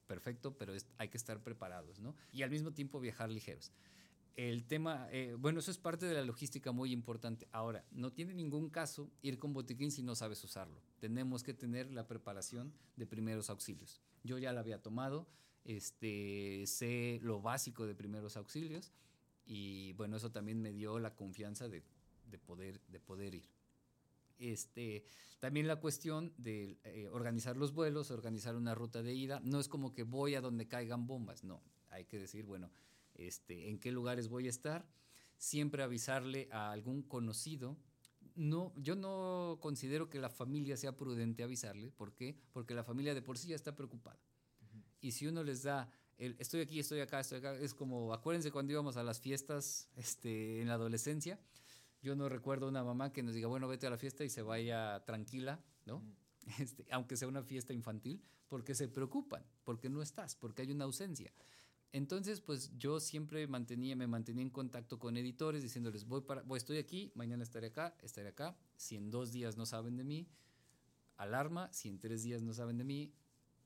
Speaker 2: perfecto, pero hay que estar preparados, ¿no? Y al mismo tiempo viajar ligeros. El tema, eh, bueno, eso es parte de la logística muy importante. Ahora, no tiene ningún caso ir con botiquín si no sabes usarlo. Tenemos que tener la preparación de primeros auxilios. Yo ya la había tomado, este, sé lo básico de primeros auxilios y bueno, eso también me dio la confianza de, poder, de poder ir. Este, también la cuestión de eh, organizar los vuelos, organizar una ruta de ida, no es como que voy a donde caigan bombas, no, hay que decir, bueno, este, en qué lugares voy a estar, siempre avisarle a algún conocido, no, yo no considero que la familia sea prudente avisarle. ¿Por qué? Porque la familia de por sí ya está preocupada. Y si uno les da el estoy aquí, estoy acá, estoy acá, es como, acuérdense cuando íbamos a las fiestas este, en la adolescencia. Yo no recuerdo una mamá que nos diga, bueno, vete a la fiesta y se vaya tranquila, ¿no? [LAUGHS] Este, aunque sea una fiesta infantil, porque se preocupan, porque no estás, porque hay una ausencia. Entonces, pues yo siempre mantenía, me mantenía en contacto con editores diciéndoles, voy para, voy, estoy aquí, mañana estaré acá, estaré acá. Si en dos días no saben de mí, alarma. Si en tres días no saben de mí,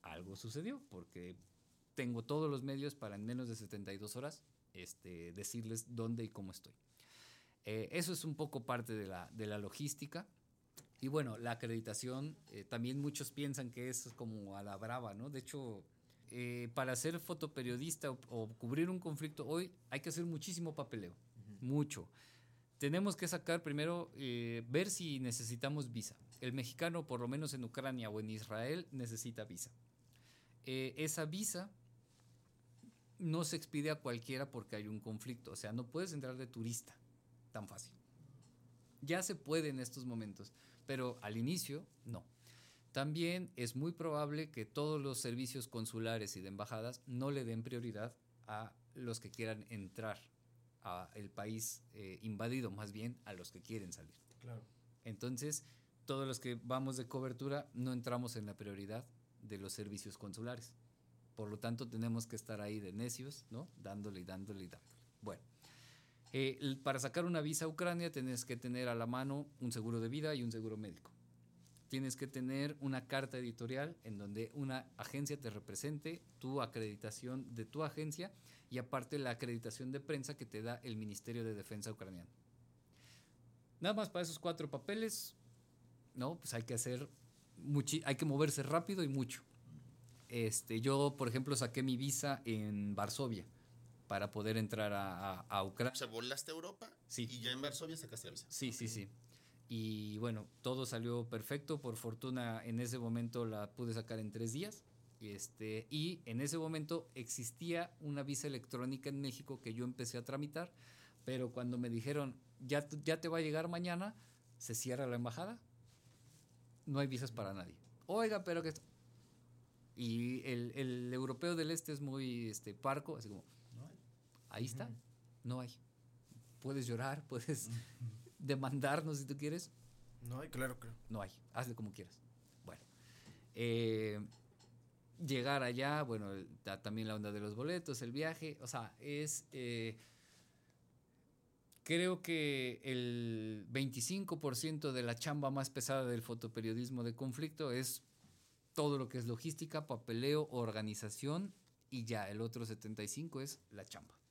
Speaker 2: algo sucedió, porque tengo todos los medios para en menos de 72 horas este, decirles dónde y cómo estoy. Eh, eso es un poco parte de la, de la logística. Y bueno, la acreditación, eh, también muchos piensan que es como a la brava, ¿no? De hecho, eh, para ser fotoperiodista o, cubrir un conflicto hoy hay que hacer muchísimo papeleo, mucho. Tenemos que sacar primero, ver si necesitamos visa. El mexicano, por lo menos en Ucrania o en Israel, necesita visa. Esa visa no se expide a cualquiera porque hay un conflicto. O sea, no puedes entrar de turista tan fácil. Ya se puede en estos momentos, pero al inicio no. También es muy probable que todos los servicios consulares y de embajadas no le den prioridad a los que quieran entrar al país eh, invadido, más bien a los que quieren salir.
Speaker 3: Claro.
Speaker 2: Entonces, todos los que vamos de cobertura no entramos en la prioridad de los servicios consulares. Por lo tanto, tenemos que estar ahí de necios, ¿no? Dándole y dándole y dándole. Bueno, eh, para sacar una visa a Ucrania tienes que tener a la mano un seguro de vida y un seguro médico tienes que tener una carta editorial en donde una agencia te represente, tu acreditación de tu agencia y aparte la acreditación de prensa que te da el Ministerio de Defensa ucraniano. Nada más para esos cuatro papeles, no, pues hay que hacer, hay que moverse rápido y mucho. Este, yo, por ejemplo, saqué mi visa en Varsovia para poder entrar a, a, Ucrania. O
Speaker 1: sea, volaste a Europa
Speaker 2: sí.
Speaker 1: y ya en Varsovia sacaste la visa.
Speaker 2: Sí, sí, sí. Y bueno, todo salió perfecto. Por fortuna, en ese momento la pude sacar en tres días. Este, y en ese momento existía una visa electrónica en México que yo empecé a tramitar, pero cuando me dijeron, ya, ya te va a llegar mañana, se cierra la embajada, no hay visas para nadie. Oiga, pero que... Y el, el europeo del este es muy este, parco, así como, ahí está, no hay. Puedes llorar, [LAUGHS] puedes demandarnos si tú quieres.
Speaker 3: No hay, claro, claro.
Speaker 2: No hay, hazle como quieras. Bueno, eh, llegar allá, bueno, también la onda de los boletos, el viaje, o sea, es... Eh, creo que el 25% de la chamba más pesada del fotoperiodismo de conflicto es todo lo que es logística, papeleo, organización y ya el otro 75 es la chamba.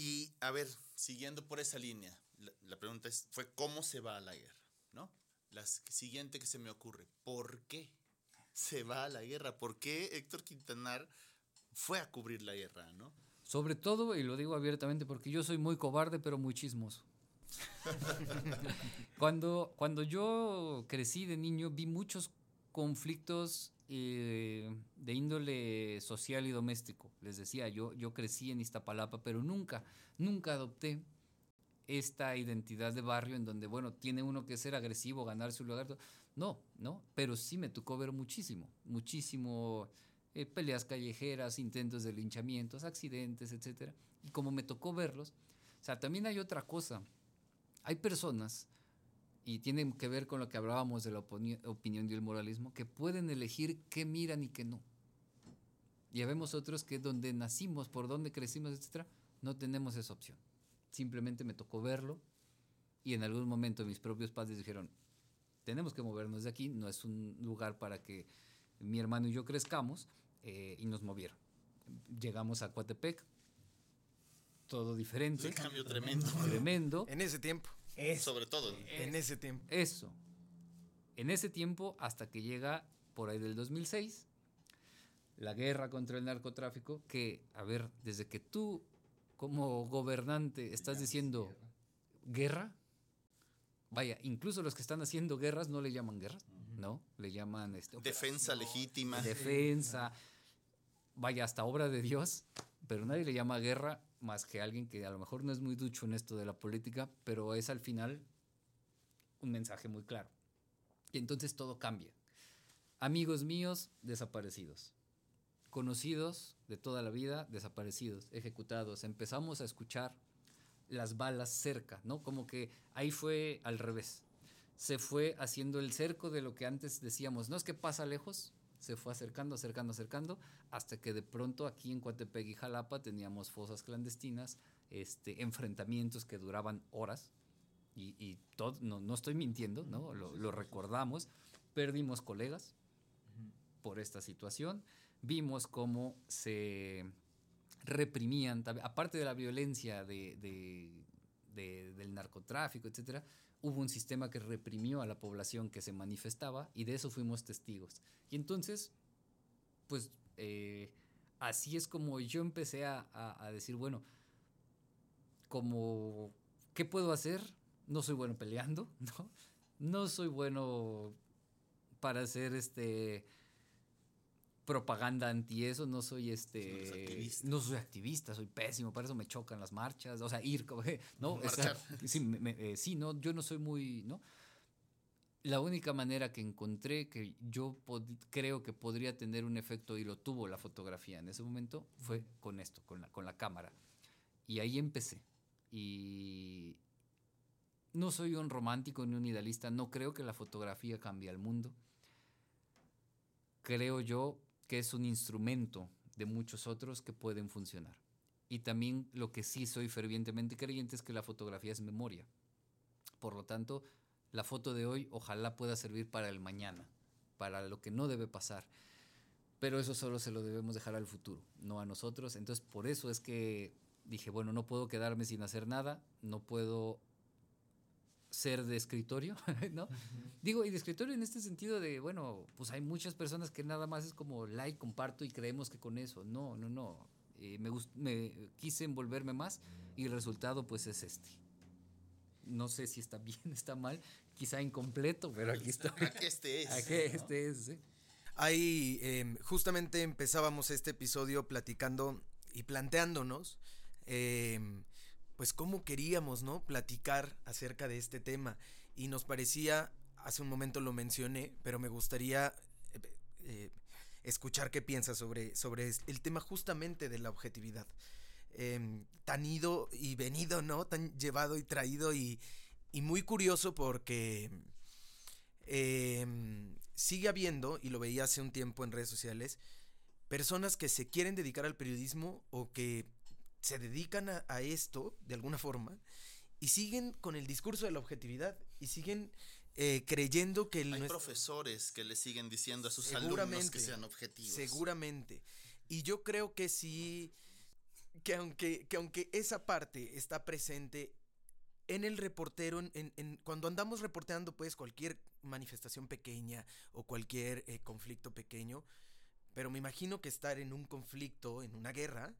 Speaker 1: Y a ver, siguiendo por esa línea, la, pregunta es, fue cómo se va a la guerra, ¿no? La siguiente que se me ocurre, ¿por qué se va a la guerra? ¿Por qué Héctor Quintanar fue a cubrir la guerra, ¿no?
Speaker 2: Sobre todo, y lo digo abiertamente, porque yo soy muy cobarde, pero muy chismoso. [LAUGHS] cuando, cuando yo crecí de niño, vi muchos conflictos eh, de índole social y doméstico. Les decía, yo, yo crecí en Iztapalapa, pero nunca, nunca adopté esta identidad de barrio en donde, bueno, tiene uno que ser agresivo, ganarse un lugar. No, no, pero sí me tocó ver muchísimo, muchísimo eh, peleas callejeras, intentos de linchamientos, accidentes, etc. Y como me tocó verlos, o sea, también hay otra cosa. Hay personas, y tienen que ver con lo que hablábamos de la opinión y el moralismo, que pueden elegir qué miran y qué no. Y vemos otros que donde nacimos, por donde crecimos, etc., no tenemos esa opción. Simplemente me tocó verlo y en algún momento mis propios padres dijeron, tenemos que movernos de aquí, no es un lugar para que mi hermano y yo crezcamos, eh, y nos movieron. Llegamos a Coatepec, todo diferente.
Speaker 1: Un cambio tremendo.
Speaker 2: Tremendo.
Speaker 3: En ese tiempo.
Speaker 1: Sobre todo.
Speaker 3: en ese tiempo.
Speaker 2: Eso. En ese tiempo, hasta que llega por ahí del 2006, la guerra contra el narcotráfico, que, a ver, desde que tú como gobernante estás diciendo guerra, vaya, incluso los que están haciendo guerras no le llaman guerras, ¿no? Le llaman este,
Speaker 1: defensa legítima.
Speaker 2: Defensa, vaya, hasta obra de Dios, pero nadie le llama guerra más que alguien que a lo mejor no es muy ducho en esto de la política, pero es al final un mensaje muy claro. Y entonces todo cambia. Amigos míos desaparecidos. Conocidos de toda la vida desaparecidos, ejecutados. Empezamos a escuchar las balas cerca, ¿no? Como que ahí fue al revés. Se fue haciendo el cerco de lo que antes decíamos, no es que pasa lejos, se fue acercando, acercando, acercando, hasta que de pronto aquí en Coatepec y Jalapa teníamos fosas clandestinas, este, enfrentamientos que duraban horas, y, todo, no, estoy mintiendo, ¿no? Lo, recordamos, perdimos colegas por esta situación, vimos cómo se reprimían, aparte de la violencia de, del narcotráfico, etcétera, hubo un sistema que reprimió a la población que se manifestaba y de eso fuimos testigos. Y entonces, pues eh, así es como yo empecé a, a, decir, bueno, como, ¿qué puedo hacer? No soy bueno peleando, [LAUGHS] ¿no? No soy bueno para hacer este propaganda anti eso, no soy este no, soy activista, soy pésimo, para eso me chocan las marchas, o sea, ir [LAUGHS] no, eh, sí, no, yo no soy muy, ¿no? La única manera que encontré que yo creo que podría tener un efecto y lo tuvo la fotografía en ese momento fue con esto, con la, con la cámara. Y ahí empecé. Y no soy un romántico ni un idealista, no creo que la fotografía cambie al mundo. Creo yo que es un instrumento de muchos otros que pueden funcionar. Y también lo que sí soy fervientemente creyente es que la fotografía es memoria. Por lo tanto, la foto de hoy ojalá pueda servir para el mañana, para lo que no debe pasar. Pero eso solo se lo debemos dejar al futuro, no a nosotros. Entonces, por eso es que dije, bueno, no puedo quedarme sin hacer nada, no puedo ser de escritorio, [LAUGHS] ¿no? Digo, y de escritorio en este sentido de, bueno, pues hay muchas personas que nada más es como like, comparto y creemos que con eso. No, no, no. Eh, me, me quise envolverme más y el resultado pues es este. No sé si está [LAUGHS] bien, está mal, quizá incompleto, pero aquí está. [LAUGHS]
Speaker 1: Aquí este es.
Speaker 2: Aquí este es,
Speaker 3: Ahí em, justamente empezábamos este episodio platicando y planteándonos eh, pues cómo queríamos, ¿no? Platicar acerca de este tema. Y nos parecía, hace un momento lo mencioné, pero me gustaría eh, escuchar qué piensas sobre, sobre el tema justamente de la objetividad. Em, tan ido y venido, ¿no? Tan llevado y traído y, y muy curioso porque em, sigue habiendo, y lo veía hace un tiempo en redes sociales, personas que se quieren dedicar al periodismo o que se dedican a, esto de alguna forma y siguen con el discurso de la objetividad y siguen eh, creyendo que...
Speaker 1: Hay profesores que le siguen diciendo a sus alumnos que sean objetivos.
Speaker 3: Seguramente. Y yo creo que sí, que aunque, que aunque esa parte está presente en el reportero, en, cuando andamos reporteando pues cualquier manifestación pequeña o cualquier eh, conflicto pequeño, pero me imagino que estar en un conflicto, en una guerra,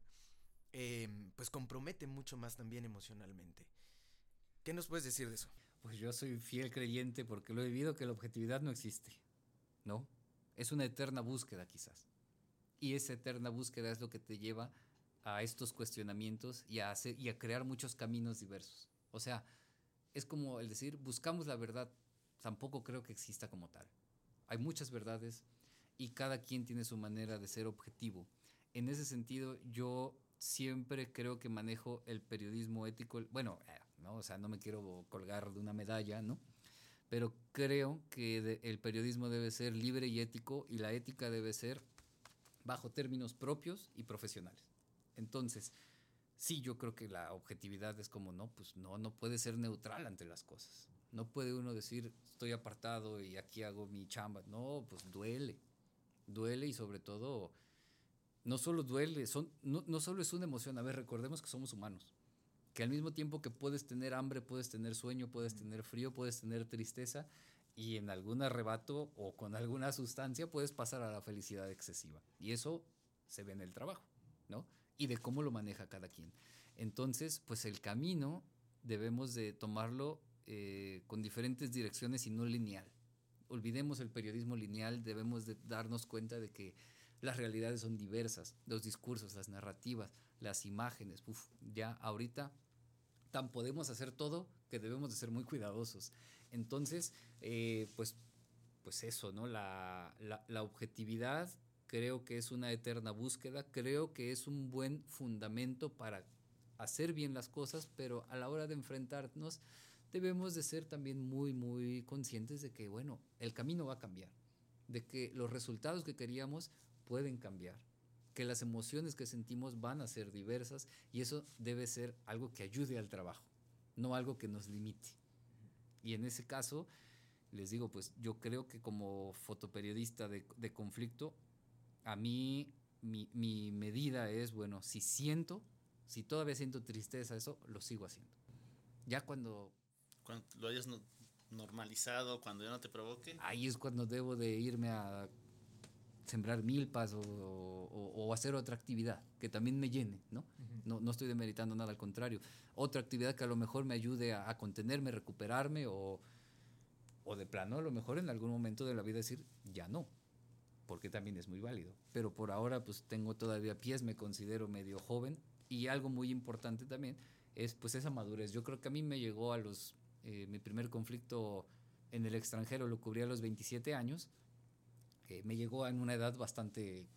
Speaker 3: Em, pues compromete mucho más también emocionalmente. ¿Qué nos puedes decir de eso?
Speaker 2: Pues yo soy fiel creyente porque lo he vivido que la objetividad no existe, ¿no? Es una eterna búsqueda quizás. Y esa eterna búsqueda es lo que te lleva a estos cuestionamientos y a, hacer, y a crear muchos caminos diversos. O sea, es como el decir, buscamos la verdad, tampoco creo que exista como tal. Hay muchas verdades y cada quien tiene su manera de ser objetivo. En ese sentido, yo siempre creo que manejo el periodismo ético, bueno, eh, ¿no? O sea, no me quiero colgar de una medalla, ¿no? Pero creo que el periodismo debe ser libre y ético y la ética debe ser bajo términos propios y profesionales. Entonces, sí, yo creo que la objetividad es como, no, pues no, no puede ser neutral ante las cosas. No puede uno decir, estoy apartado y aquí hago mi chamba. No, pues duele. Duele y sobre todo no solo duele, son, no, no solo es una emoción, a ver, recordemos que somos humanos, que al mismo tiempo que puedes tener hambre, puedes tener sueño, puedes tener frío, puedes tener tristeza, y en algún arrebato o con alguna sustancia puedes pasar a la felicidad excesiva. Y eso se ve en el trabajo, ¿no? Y de cómo lo maneja cada quien. Entonces, pues el camino debemos de tomarlo eh, con diferentes direcciones y no lineal. Olvidemos el periodismo lineal, debemos de darnos cuenta de que las realidades son diversas, los discursos, las narrativas, las imágenes. Ya ahorita tan podemos hacer todo que debemos de ser muy cuidadosos. Entonces, eh, pues, pues eso, ¿no? La, la, la objetividad creo que es una eterna búsqueda, creo que es un buen fundamento para hacer bien las cosas, pero a la hora de enfrentarnos debemos de ser también muy, muy conscientes de que, bueno, el camino va a cambiar, de que los resultados que queríamos pueden cambiar, que las emociones que sentimos van a ser diversas y eso debe ser algo que ayude al trabajo, no algo que nos limite. Y en ese caso, les digo, pues yo creo que como fotoperiodista de, de conflicto, a mí mi, mi medida es, bueno, si siento, si todavía siento tristeza, eso lo sigo haciendo. Ya cuando
Speaker 1: cuando lo hayas normalizado, cuando ya no te provoque.
Speaker 2: Ahí es cuando debo de irme a sembrar milpas o, o, o hacer otra actividad que también me llene, ¿no? Uh -huh. ¿no? No estoy demeritando nada, al contrario. Otra actividad que a lo mejor me ayude a, a contenerme, recuperarme o, o de plano a lo mejor en algún momento de la vida decir, ya no, porque también es muy válido. Pero por ahora pues tengo todavía pies, me considero medio joven y algo muy importante también es pues esa madurez. Yo creo que a mí me llegó a los eh, mi primer conflicto en el extranjero lo cubrí a los 27 años. Eh, me llegó en una edad bastante,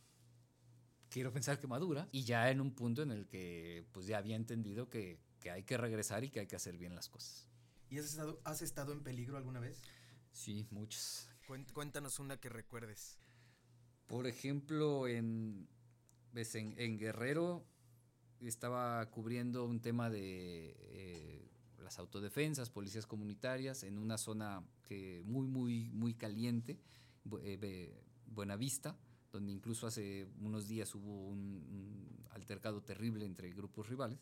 Speaker 2: quiero pensar que madura, y ya en un punto en el que pues ya había entendido que, que hay que regresar y que hay que hacer bien las cosas.
Speaker 3: ¿Y has estado, has estado en peligro alguna vez?
Speaker 2: Sí, muchas.
Speaker 3: Cuéntanos una que recuerdes.
Speaker 2: Por ejemplo, en, ves, en, en Guerrero estaba cubriendo un tema de eh, las autodefensas, policías comunitarias, en una zona que muy, muy, muy caliente, eh, Buenavista, donde incluso hace unos días hubo un, altercado terrible entre grupos rivales.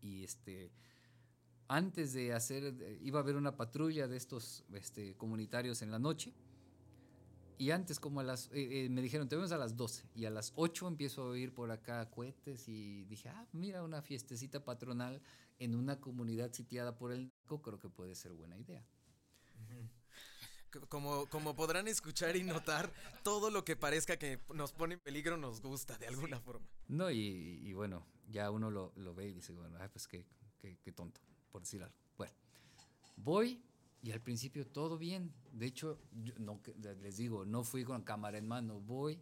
Speaker 2: Y este, antes de hacer, iba a haber una patrulla de estos este, comunitarios en la noche. Y antes, como a las, eh, eh, me dijeron, te vemos a las 12. Y a las 8 empiezo a oír por acá cohetes y dije, ah, mira, una fiestecita patronal en una comunidad sitiada por el narco, creo que puede ser buena idea.
Speaker 3: Como, como podrán escuchar y notar, todo lo que parezca que nos pone en peligro nos gusta de alguna sí. forma.
Speaker 2: No, y, y, bueno, ya uno lo, lo, ve y dice, bueno, ay, pues qué, qué, qué tonto, por decir algo. Bueno, voy y al principio todo bien. De hecho, yo no, les digo, no fui con cámara en mano. Voy,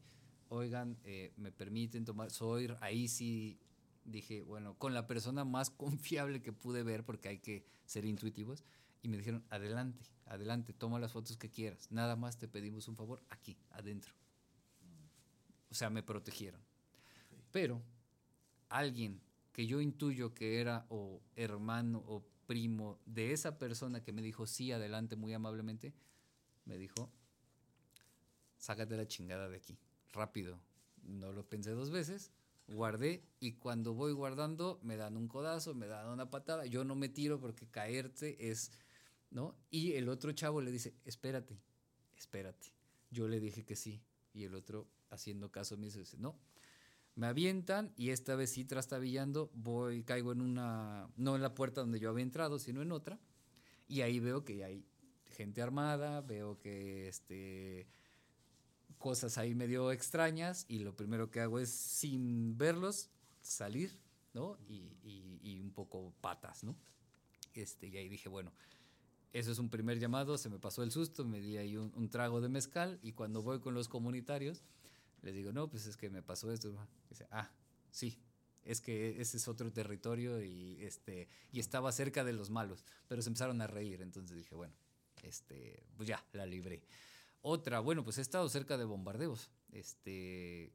Speaker 2: oigan, eh, me permiten tomar. Soy, ahí sí dije, bueno, con la persona más [LAUGHS] confiable que pude ver, porque hay que ser intuitivos. Y me dijeron, adelante, adelante, toma las fotos que quieras. Nada más te pedimos un favor aquí, adentro. O sea, me protegieron. Pero alguien que yo intuyo que era o hermano o primo de esa persona que me dijo sí, adelante muy amablemente, me dijo, sácate la chingada de aquí, rápido. No lo pensé dos veces, guardé y cuando voy guardando me dan un codazo, me dan una patada, yo no me tiro porque caerte es, ¿no? Y el otro chavo le dice, espérate, espérate. Yo le dije que sí y el otro haciendo caso me dice, no, me avientan y esta vez sí trastabillando, voy, caigo en una, no en la puerta donde yo había entrado, sino en otra, y ahí veo que hay gente armada, veo que este, cosas ahí medio extrañas, y lo primero que hago es, sin verlos, salir, ¿no? Y, y, y un poco patas, ¿no? Este, y ahí dije, bueno, eso es un primer llamado, se me pasó el susto, me di ahí un, trago de mezcal, y cuando voy con los comunitarios, les digo, no, pues es que me pasó esto. Dice, ah, sí, es que ese es otro territorio y, este, y estaba cerca de los malos. Pero se empezaron a reír, entonces dije, bueno, este, pues ya, la libré. Otra, bueno, pues he estado cerca de bombardeos. Este,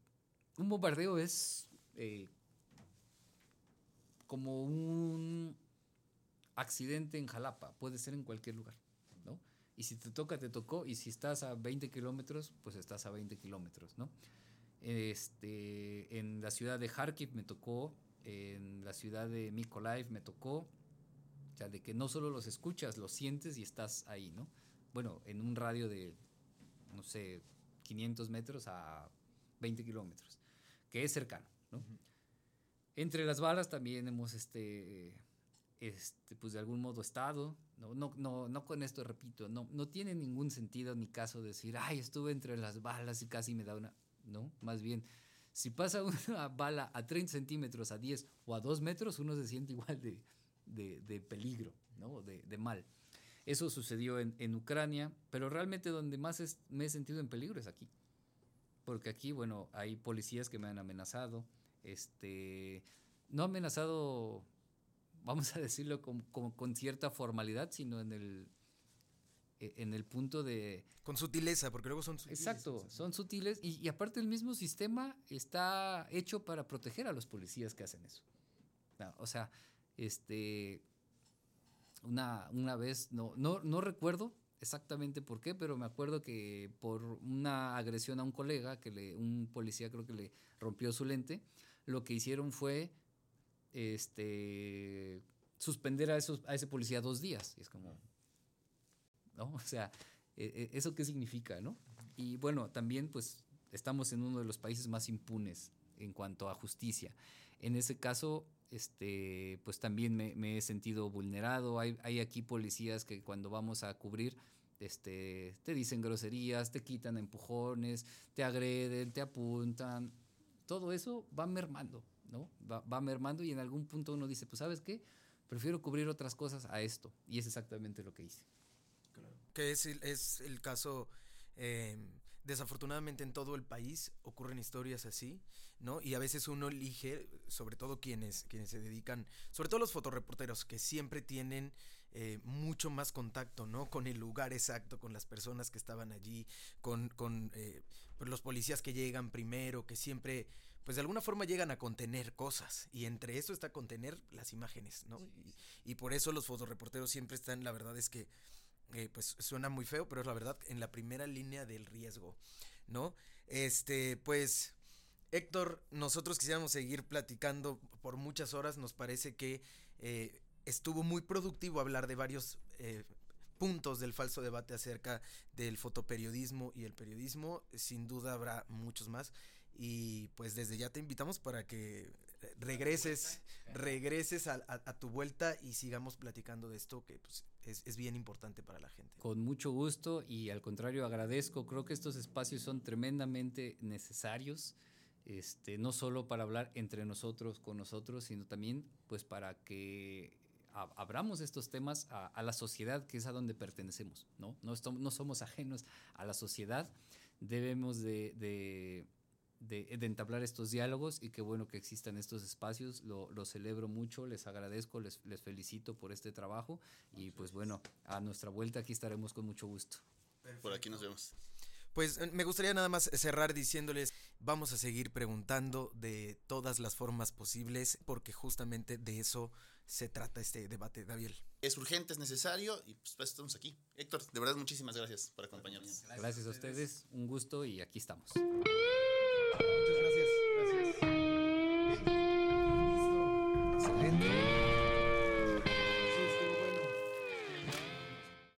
Speaker 2: un bombardeo es eh, como un accidente en Jalapa, puede ser en cualquier lugar, ¿no? Y si te toca, te tocó. Y si estás a 20 kilómetros, pues estás a 20 kilómetros, ¿no? Este, en la ciudad de Kharkiv me tocó, en la ciudad de Mykolaiv me tocó. O sea, de que no solo los escuchas, los sientes y estás ahí, ¿no? Bueno, en un radio de, no sé, 500 metros a 20 kilómetros, que es cercano, ¿no? Uh -huh. Entre las balas también hemos, este, este, pues de algún modo estado, no, no, no, no con esto repito, no, no tiene ningún sentido ni caso decir, ay, estuve entre las balas y casi me da una, no, más bien, si pasa [LAUGHS] una bala a 30 centímetros, a 10 o a 2 metros, uno se siente igual de, de, de peligro, ¿no? De, de, mal. Eso sucedió en, Ucrania, pero realmente donde más me he sentido en peligro es aquí. Porque aquí, bueno, hay policías que me han amenazado. Este, no amenazado, vamos a decirlo como con cierta formalidad, sino en el, e, en el punto de...
Speaker 3: Con sutileza, porque luego son
Speaker 2: sutiles. Exacto, son sutiles y, aparte el mismo sistema está hecho para proteger a los policías que hacen eso. o sea, este, una, una vez, no, no, no recuerdo exactamente por qué, pero me acuerdo que por una agresión a un colega, que le, un policía creo que le rompió su lente, lo que hicieron fue este, suspender a, esos, ese policía dos días. Y es como, ¿no? [LAUGHS] O sea, e, e, ¿eso qué significa, no? Y bueno, también pues estamos en uno de los países más impunes en cuanto a justicia. En ese caso, este, pues también me, he sentido vulnerado. Hay, hay, aquí policías que cuando vamos a cubrir, este, te dicen groserías, te quitan empujones, te agreden, te apuntan. Todo eso va mermando, ¿no? Va, va mermando y en algún punto uno dice, pues sabes qué, prefiero cubrir otras cosas a esto. Y es exactamente lo que hice
Speaker 3: que es, es el caso, em, desafortunadamente en todo el país ocurren historias así, ¿no? Y a veces uno elige, sobre todo quienes, quienes se dedican, sobre todo los fotoreporteros, que siempre tienen eh, mucho más contacto, ¿no? Con el lugar exacto, con las personas que estaban allí, con, con eh, los policías que llegan primero, que siempre, pues de alguna forma llegan a contener cosas. Y entre eso está contener las imágenes, ¿no? Y, y por eso los fotoreporteros siempre están, la verdad es que eh, pues suena muy feo, pero es la verdad, en la primera línea del riesgo, ¿no? Este, pues, Héctor, nosotros quisiéramos seguir platicando por muchas horas, nos parece que eh, estuvo muy productivo hablar de varios eh, puntos del falso debate acerca del fotoperiodismo y el periodismo, sin duda habrá muchos más. Y pues desde ya te invitamos para que regreses, regreses a, tu vuelta y sigamos platicando de esto que pues, es, bien importante para la gente.
Speaker 2: Con mucho gusto y al contrario agradezco, creo que estos espacios son tremendamente necesarios. Este, no solo para hablar entre nosotros, con nosotros, sino también pues para que abramos estos temas a, la sociedad, que es a donde pertenecemos, ¿no? No, no somos ajenos a la sociedad, debemos de de, entablar estos diálogos y qué bueno que existan estos espacios. Lo, celebro mucho, les agradezco, les, les, felicito por este trabajo y pues bueno, a nuestra vuelta aquí estaremos con mucho gusto.
Speaker 1: Por aquí nos vemos.
Speaker 3: Pues eh, me gustaría nada más cerrar diciéndoles, vamos a seguir preguntando de todas las formas posibles, porque justamente de eso se trata este debate, David.
Speaker 1: Es urgente, es necesario y pues, pues estamos aquí. Héctor, de verdad muchísimas gracias por acompañarnos.
Speaker 2: Gracias, a ustedes, un gusto y aquí estamos.
Speaker 3: Muchas gracias. Gracias. Excelente.